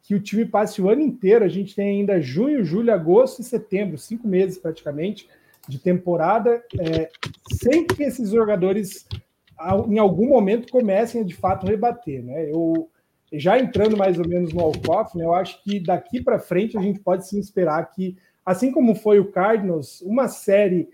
Speaker 3: que o time passe o ano inteiro. A gente tem ainda junho, julho, agosto e setembro, cinco meses praticamente de temporada, é, sem que esses jogadores, em algum momento, comecem a de fato rebater. Né? Eu, já entrando mais ou menos no Alcoff, né, eu acho que daqui para frente a gente pode sim esperar que, assim como foi o Cardinals, uma série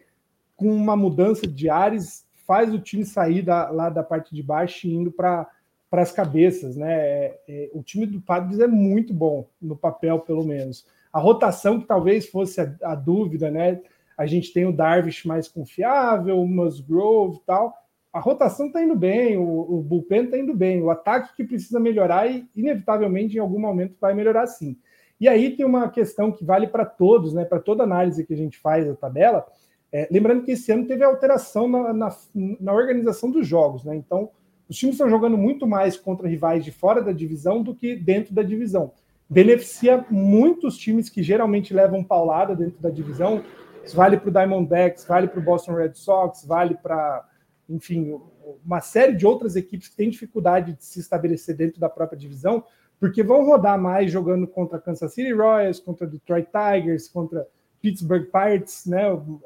Speaker 3: com uma mudança de ares faz o time sair da, lá da parte de baixo e indo para para as cabeças, né? É, é, o time do Padres é muito bom no papel, pelo menos. A rotação que talvez fosse a, a dúvida, né? A gente tem o Darvish mais confiável, o Musgrove e tal. A rotação está indo bem, o, o bullpen está indo bem, o ataque que precisa melhorar e, inevitavelmente, em algum momento, vai melhorar sim. E aí tem uma questão que vale para todos, né? Para toda análise que a gente faz da tabela. É, lembrando que esse ano teve alteração na, na, na organização dos jogos, né? Então, os times estão jogando muito mais contra rivais de fora da divisão do que dentro da divisão. Beneficia muitos times que geralmente levam paulada dentro da divisão, isso vale para o Diamondbacks, vale para o Boston Red Sox, vale para, enfim, uma série de outras equipes que têm dificuldade de se estabelecer dentro da própria divisão, porque vão rodar mais jogando contra Kansas City Royals, contra Detroit Tigers, contra Pittsburgh Pirates, né,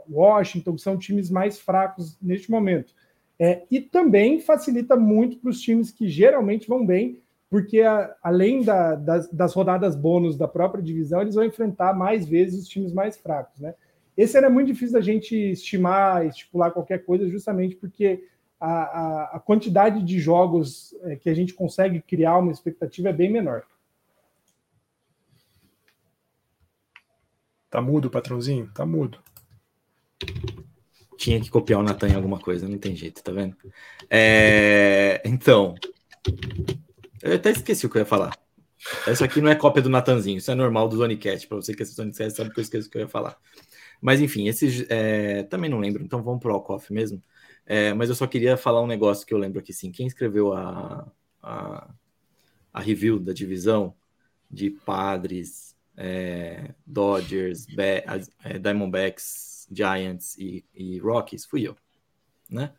Speaker 3: Washington, são times mais fracos neste momento. É, e também facilita muito para os times que geralmente vão bem, porque a, além da, das, das, rodadas bônus da própria divisão, eles vão enfrentar mais vezes os times mais fracos, né? Esse era muito difícil da gente estimar, estipular qualquer coisa, justamente porque a, a, a quantidade de jogos é, que a gente consegue criar uma expectativa é bem menor.
Speaker 2: Tá mudo, patrãozinho? Tá mudo.
Speaker 1: Tinha que copiar o Natan em alguma coisa, não tem jeito, tá vendo? É... Então, eu até esqueci o que eu ia falar. Isso aqui não é cópia do Natanzinho, isso é normal do Zonicast. Para você que é Zonicast, sabe que eu esqueço o que eu ia falar. Mas enfim, esses é, também não lembro, então vamos pro Alcoff mesmo. É, mas eu só queria falar um negócio que eu lembro aqui, sim. Quem escreveu a, a, a review da divisão de Padres, é, Dodgers, Be Diamondbacks, Giants e, e, Rockies fui eu, né?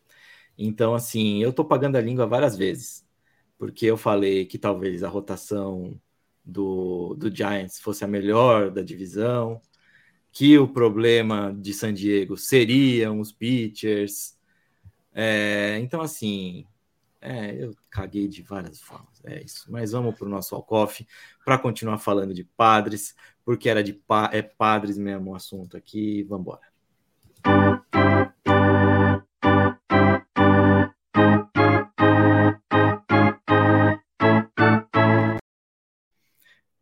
Speaker 1: Então, assim, eu tô pagando a língua várias vezes, porque eu falei que talvez a rotação do, do Giants fosse a melhor da divisão, que o problema de San Diego seriam os pitchers. É, então, assim, é, eu caguei de várias formas, é isso. Mas vamos para o nosso Alcoff para continuar falando de padres, porque era de pa é padres mesmo o assunto aqui. Vamos embora.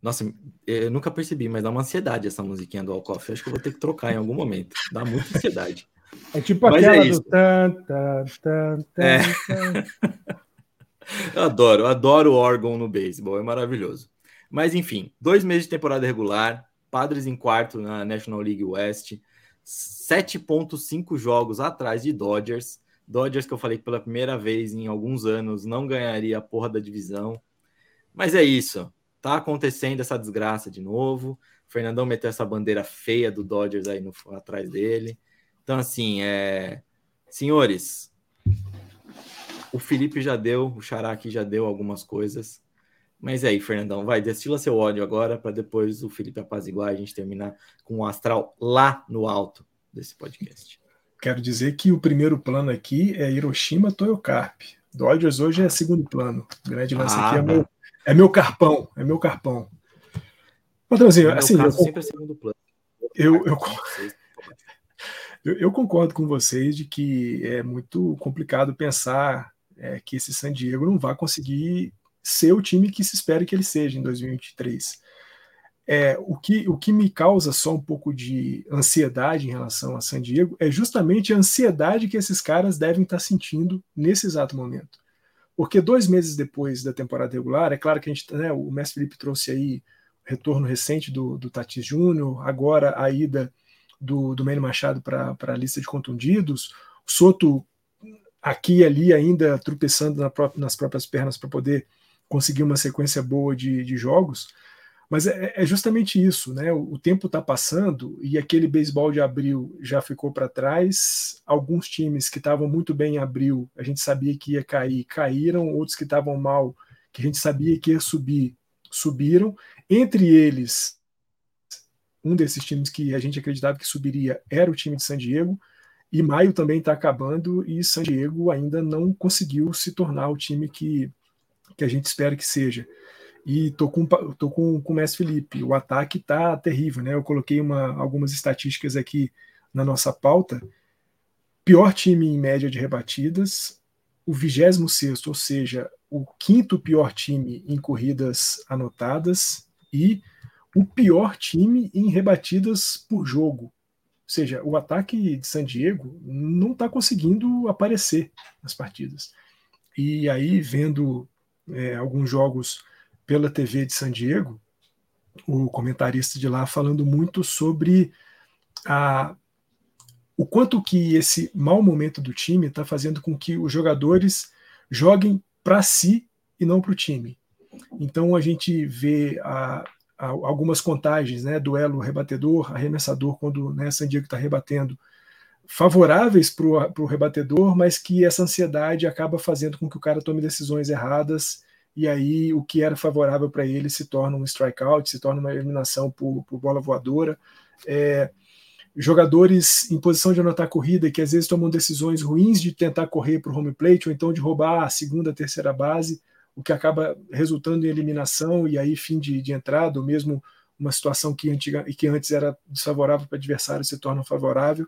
Speaker 1: Nossa, eu nunca percebi, mas dá uma ansiedade essa musiquinha do Alcoff. Acho que eu vou ter que trocar em algum momento. Dá muita ansiedade.
Speaker 3: É tipo mas aquela é do tan, tan, tan, tan, é.
Speaker 1: eu adoro, eu adoro o órgão no beisebol, é maravilhoso. Mas enfim, dois meses de temporada regular, Padres em quarto na National League West, 7.5 jogos atrás de Dodgers. Dodgers que eu falei que pela primeira vez em alguns anos não ganharia a porra da divisão. Mas é isso. Tá acontecendo essa desgraça de novo. O Fernandão meteu essa bandeira feia do Dodgers aí no, atrás dele. Então, assim, é... senhores, o Felipe já deu, o Xará aqui já deu algumas coisas. Mas é aí, Fernandão, vai, destila seu ódio agora para depois o Felipe apaziguar e a gente terminar com o astral lá no alto desse podcast.
Speaker 2: Quero dizer que o primeiro plano aqui é Hiroshima Toyocarp. Dodgers hoje é segundo plano. O grande lance ah, aqui é meu é meu carpão, é meu carpão. Patrãozinho, assim, eu, sempre é segundo plano. Eu, eu, eu, eu, concordo com vocês de que é muito complicado pensar é, que esse San Diego não vai conseguir ser o time que se espera que ele seja em 2023. É, o, que, o que me causa só um pouco de ansiedade em relação a San Diego é justamente a ansiedade que esses caras devem estar sentindo nesse exato momento Porque dois meses depois da temporada regular, é claro que a gente, né, o Mestre Felipe trouxe aí retorno recente do, do Tatis Júnior, agora a ida do, do Machado para a lista de contundidos, o Soto aqui e ali ainda tropeçando na nas próprias pernas para poder conseguir uma sequência boa de, de jogos. Mas é, é, justamente isso, né? O, o tempo está passando e aquele beisebol de abril já ficou para trás. Alguns times que estavam muito bem em abril, a gente sabia que ia cair, caíram. Outros que estavam mal, que a gente sabia que ia subir, subiram. Entre eles, um desses times que a gente acreditava que subiria era o time de San Diego. E maio também está acabando e San Diego ainda não conseguiu se tornar o time que, que a gente espera que seja. E tô com, tô com, com o Messi Felipe. O ataque tá terrível, né? Eu coloquei uma, algumas estatísticas aqui na nossa pauta. Pior time em média de rebatidas, o 26, ou seja, o quinto pior time em corridas anotadas e o pior time em rebatidas por jogo. Ou seja, o ataque de San Diego não está conseguindo aparecer nas partidas. E aí, vendo é, alguns jogos pela TV de San Diego, o comentarista de lá falando muito sobre a, o quanto que esse mau momento do time está fazendo com que os jogadores joguem para si e não para o time. Então a gente vê a, a, algumas contagens, né, duelo rebatedor, arremessador, quando né, San Diego está rebatendo, favoráveis para o rebatedor, mas que essa ansiedade acaba fazendo com que o cara tome decisões erradas e aí o que era favorável para ele se torna um strikeout, se torna uma eliminação por, por bola voadora. É, jogadores em posição de anotar corrida que às vezes tomam decisões ruins de tentar correr para o home plate ou então de roubar a segunda, terceira base, o que acaba resultando em eliminação e aí fim de, de entrada, ou mesmo uma situação que, antiga, que antes era desfavorável para adversário se torna favorável.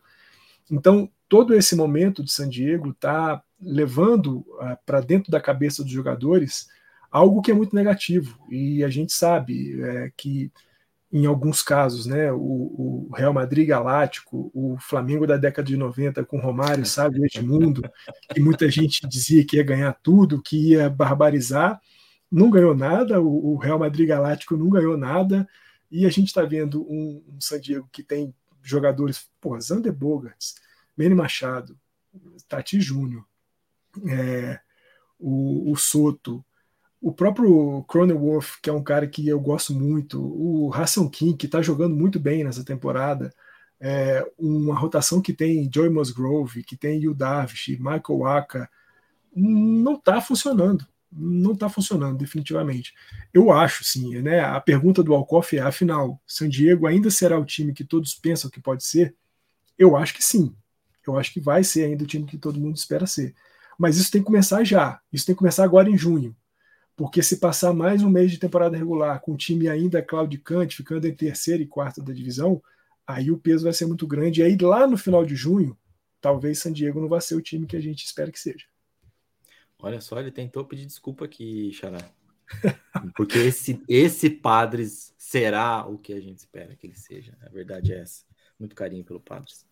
Speaker 2: Então, todo esse momento de San Diego está levando uh, para dentro da cabeça dos jogadores algo que é muito negativo. E a gente sabe é, que, em alguns casos, né, o, o, Real Madrid Galáctico, o Flamengo da década de 90 com Romário, sabe, Edmundo, que muita gente dizia que ia ganhar tudo, que ia barbarizar, não ganhou nada, o, o Real Madrid Galáctico não ganhou nada, e a gente está vendo um, um, San Diego que tem jogadores, pô, Zander Bogarts, Manny Machado, Tati Júnior, é, o, o Soto, o próprio Cronenworth, que é um cara que eu gosto muito, o Hassan King, que está jogando muito bem nessa temporada, é, uma rotação que tem Joey Musgrove, que tem Yu Darvish, Michael Waka, não está funcionando. Não está funcionando, definitivamente. Eu acho, sim. Né, a pergunta do Alcoff é: afinal, San Diego ainda será o time que todos pensam que pode ser? Eu acho que sim. Eu acho que vai ser ainda o time que todo mundo espera ser. Mas isso tem que começar já. Isso tem que começar agora em junho porque se passar mais um mês de temporada regular com o time ainda claudicante, ficando em terceira e quarta da divisão, aí o peso vai ser muito grande. E aí lá no final de junho, talvez San Diego não vá ser o time que a gente espera que seja.
Speaker 1: Olha só, ele tentou pedir desculpa aqui, Xará. Porque esse, esse Padres será o que a gente espera que ele seja. A verdade é essa. Muito carinho pelo Padres.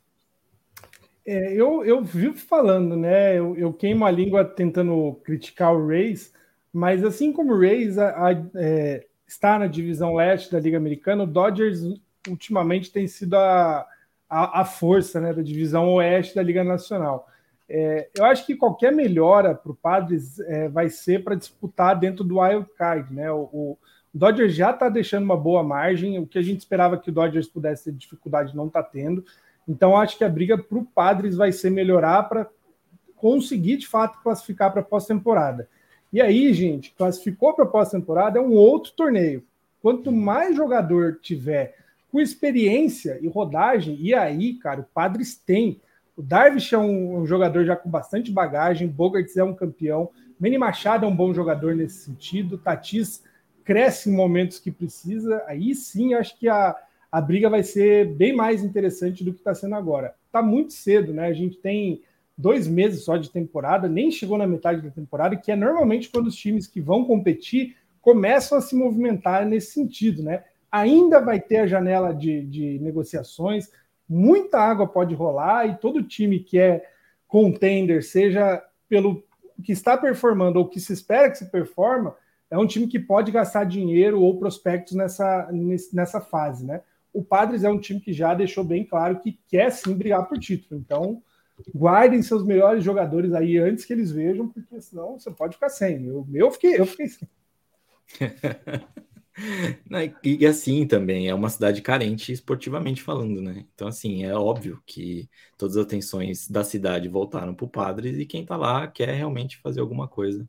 Speaker 3: É, eu, eu vivo falando, né? Eu, eu queimo a língua tentando criticar o Rays, mas assim como o Rays a, a, é, está na divisão leste da Liga Americana, o Dodgers ultimamente tem sido a, a, a força né, da divisão oeste da Liga Nacional. É, eu acho que qualquer melhora para o Padres é, vai ser para disputar dentro do wild card. Né? O, o Dodgers já está deixando uma boa margem, o que a gente esperava que o Dodgers pudesse ter dificuldade não está tendo. Então, acho que a briga para o Padres vai ser melhorar para conseguir de fato classificar para a pós-temporada. E aí, gente, classificou para a pós-temporada, é um outro torneio. Quanto mais jogador tiver com experiência e rodagem, e aí, cara, o Padres tem. O Darvish é um, um jogador já com bastante bagagem, Bogarts é um campeão, Manny Machado é um bom jogador nesse sentido, Tatis cresce em momentos que precisa, aí sim acho que a, a briga vai ser bem mais interessante do que está sendo agora. Está muito cedo, né? A gente tem dois meses só de temporada, nem chegou na metade da temporada, que é normalmente quando os times que vão competir começam a se movimentar nesse sentido, né? Ainda vai ter a janela de, de negociações, muita água pode rolar e todo time que é contender, seja pelo que está performando ou que se espera que se performa é um time que pode gastar dinheiro ou prospectos nessa, nessa fase, né? O Padres é um time que já deixou bem claro que quer sim brigar por título. Então, guardem seus melhores jogadores aí antes que eles vejam, porque senão você pode ficar sem. Eu, eu fiquei, eu fiquei sem.
Speaker 1: e, assim também, é uma cidade carente esportivamente falando, né? Então, assim, é óbvio que todas as atenções da cidade voltaram para o Padres e quem tá lá quer realmente fazer alguma coisa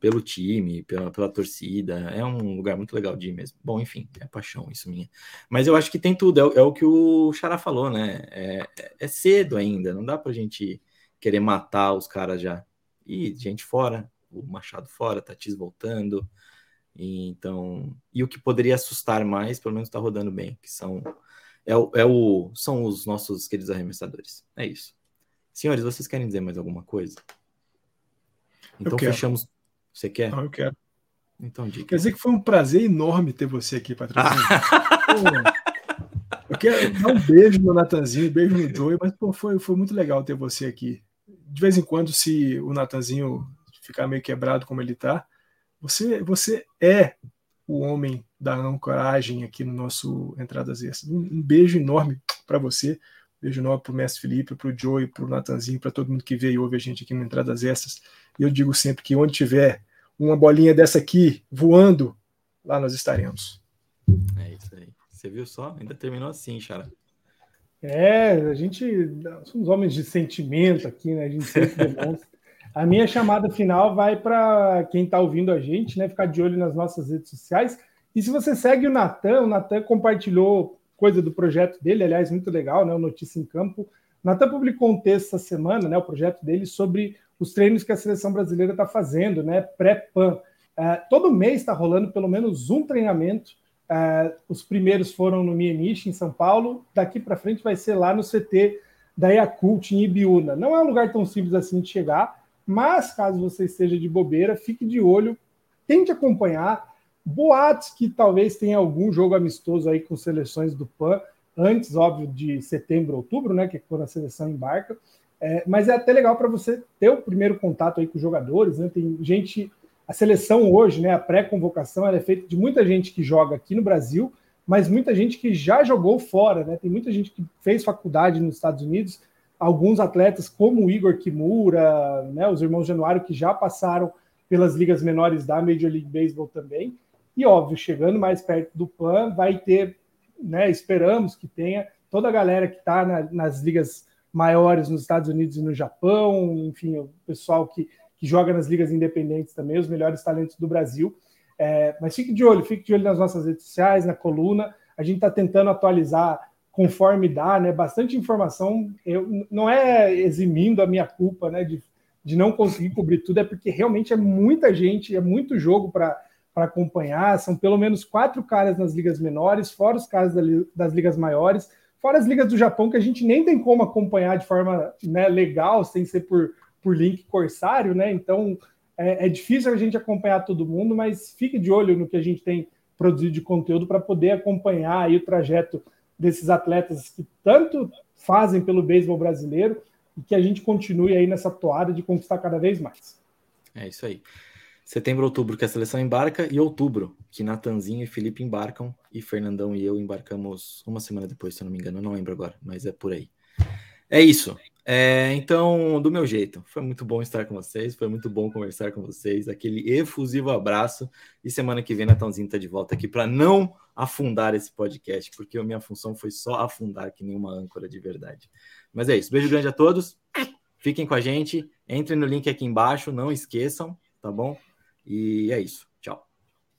Speaker 1: pelo time, pela, pela torcida. É um lugar muito legal de ir mesmo. Bom, enfim, é paixão isso minha. Mas eu acho que tem tudo, é, é o que o Xará falou, né? É, é, cedo ainda, não dá pra gente querer matar os caras já. E gente fora, o Machado fora, Tatis voltando. E, então, e o que poderia assustar mais, pelo menos tá rodando bem, que são é o, é o são os nossos queridos arremessadores. É isso. Senhores, vocês querem dizer mais alguma coisa? Então fechamos você quer?
Speaker 2: Não, eu quero.
Speaker 1: Então, diga.
Speaker 2: Quer dizer que foi um prazer enorme ter você aqui, patrocínio. eu quero dar um beijo no Natanzinho, um beijo no Joey, mas pô, foi, foi muito legal ter você aqui. De vez em quando, se o Natanzinho ficar meio quebrado como ele tá, você, você é o homem da ancoragem aqui no nosso Entradas Extras. Um, um beijo enorme para você. Um beijo enorme para o Mestre Felipe, para o Joey, para o Natanzinho, para todo mundo que veio e ouve a gente aqui no Entradas Extras. E eu digo sempre que onde tiver uma bolinha dessa aqui voando, lá nós estaremos.
Speaker 1: É isso aí. Você viu só? Ainda terminou assim, Xara.
Speaker 3: É, a gente somos homens de sentimento aqui, né? A gente sempre demonstra. A minha chamada final vai para quem está ouvindo a gente, né? Ficar de olho nas nossas redes sociais. E se você segue o Natan, o Natan compartilhou coisa do projeto dele, aliás, muito legal, né? O Notícia em Campo. O Natan publicou um texto essa semana, né? O projeto dele sobre os treinos que a seleção brasileira está fazendo, né? Pré-PAN. Uh, todo mês está rolando pelo menos um treinamento. Uh, os primeiros foram no Mieniche, em São Paulo. Daqui para frente vai ser lá no CT da Yakult, em Ibiúna. Não é um lugar tão simples assim de chegar, mas caso você esteja de bobeira, fique de olho, tente acompanhar. Boatos que talvez tenha algum jogo amistoso aí com seleções do PAN, antes, óbvio, de setembro, outubro, né? Que é quando a seleção embarca. É, mas é até legal para você ter o primeiro contato aí com os jogadores, né? Tem gente, a seleção hoje, né? A pré-convocação é feita de muita gente que joga aqui no Brasil, mas muita gente que já jogou fora, né? Tem muita gente que fez faculdade nos Estados Unidos, alguns atletas como o Igor Kimura, né? Os irmãos Januário que já passaram pelas ligas menores da Major League Baseball também. E óbvio, chegando mais perto do PAN, vai ter, né? Esperamos que tenha toda a galera que está na, nas ligas maiores nos Estados Unidos e no Japão, enfim, o pessoal que, que joga nas ligas independentes também, os melhores talentos do Brasil. É, mas fique de olho, fique de olho nas nossas redes sociais, na coluna. A gente está tentando atualizar conforme dá, né? Bastante informação. Eu, não é eximindo a minha culpa, né? De, de não conseguir cobrir tudo, é porque realmente é muita gente, é muito jogo para acompanhar. São pelo menos quatro caras nas ligas menores, fora os caras das ligas maiores. Fora as ligas do Japão, que a gente nem tem como acompanhar de forma né, legal, sem ser por, por link corsário, né? Então é, é, difícil a gente acompanhar todo mundo, mas fique de olho no que a gente tem produzido de conteúdo para poder acompanhar aí o trajeto desses atletas que tanto fazem pelo beisebol brasileiro e que a gente continue aí nessa toada de conquistar cada vez mais.
Speaker 1: É isso aí. Setembro, outubro que a seleção embarca e outubro que Natanzinho e Felipe embarcam e Fernandão e eu embarcamos uma semana depois, se eu não me engano, eu não lembro agora, mas é por aí. É isso. É, então, do meu jeito, foi muito bom estar com vocês, foi muito bom conversar com vocês, aquele efusivo abraço e semana que vem Natanzinho está de volta aqui para não afundar esse podcast, porque a minha função foi só afundar que nenhuma âncora de verdade. Mas é isso. Beijo grande a todos. Fiquem com a gente. Entrem no link aqui embaixo, não esqueçam, tá bom? E é isso.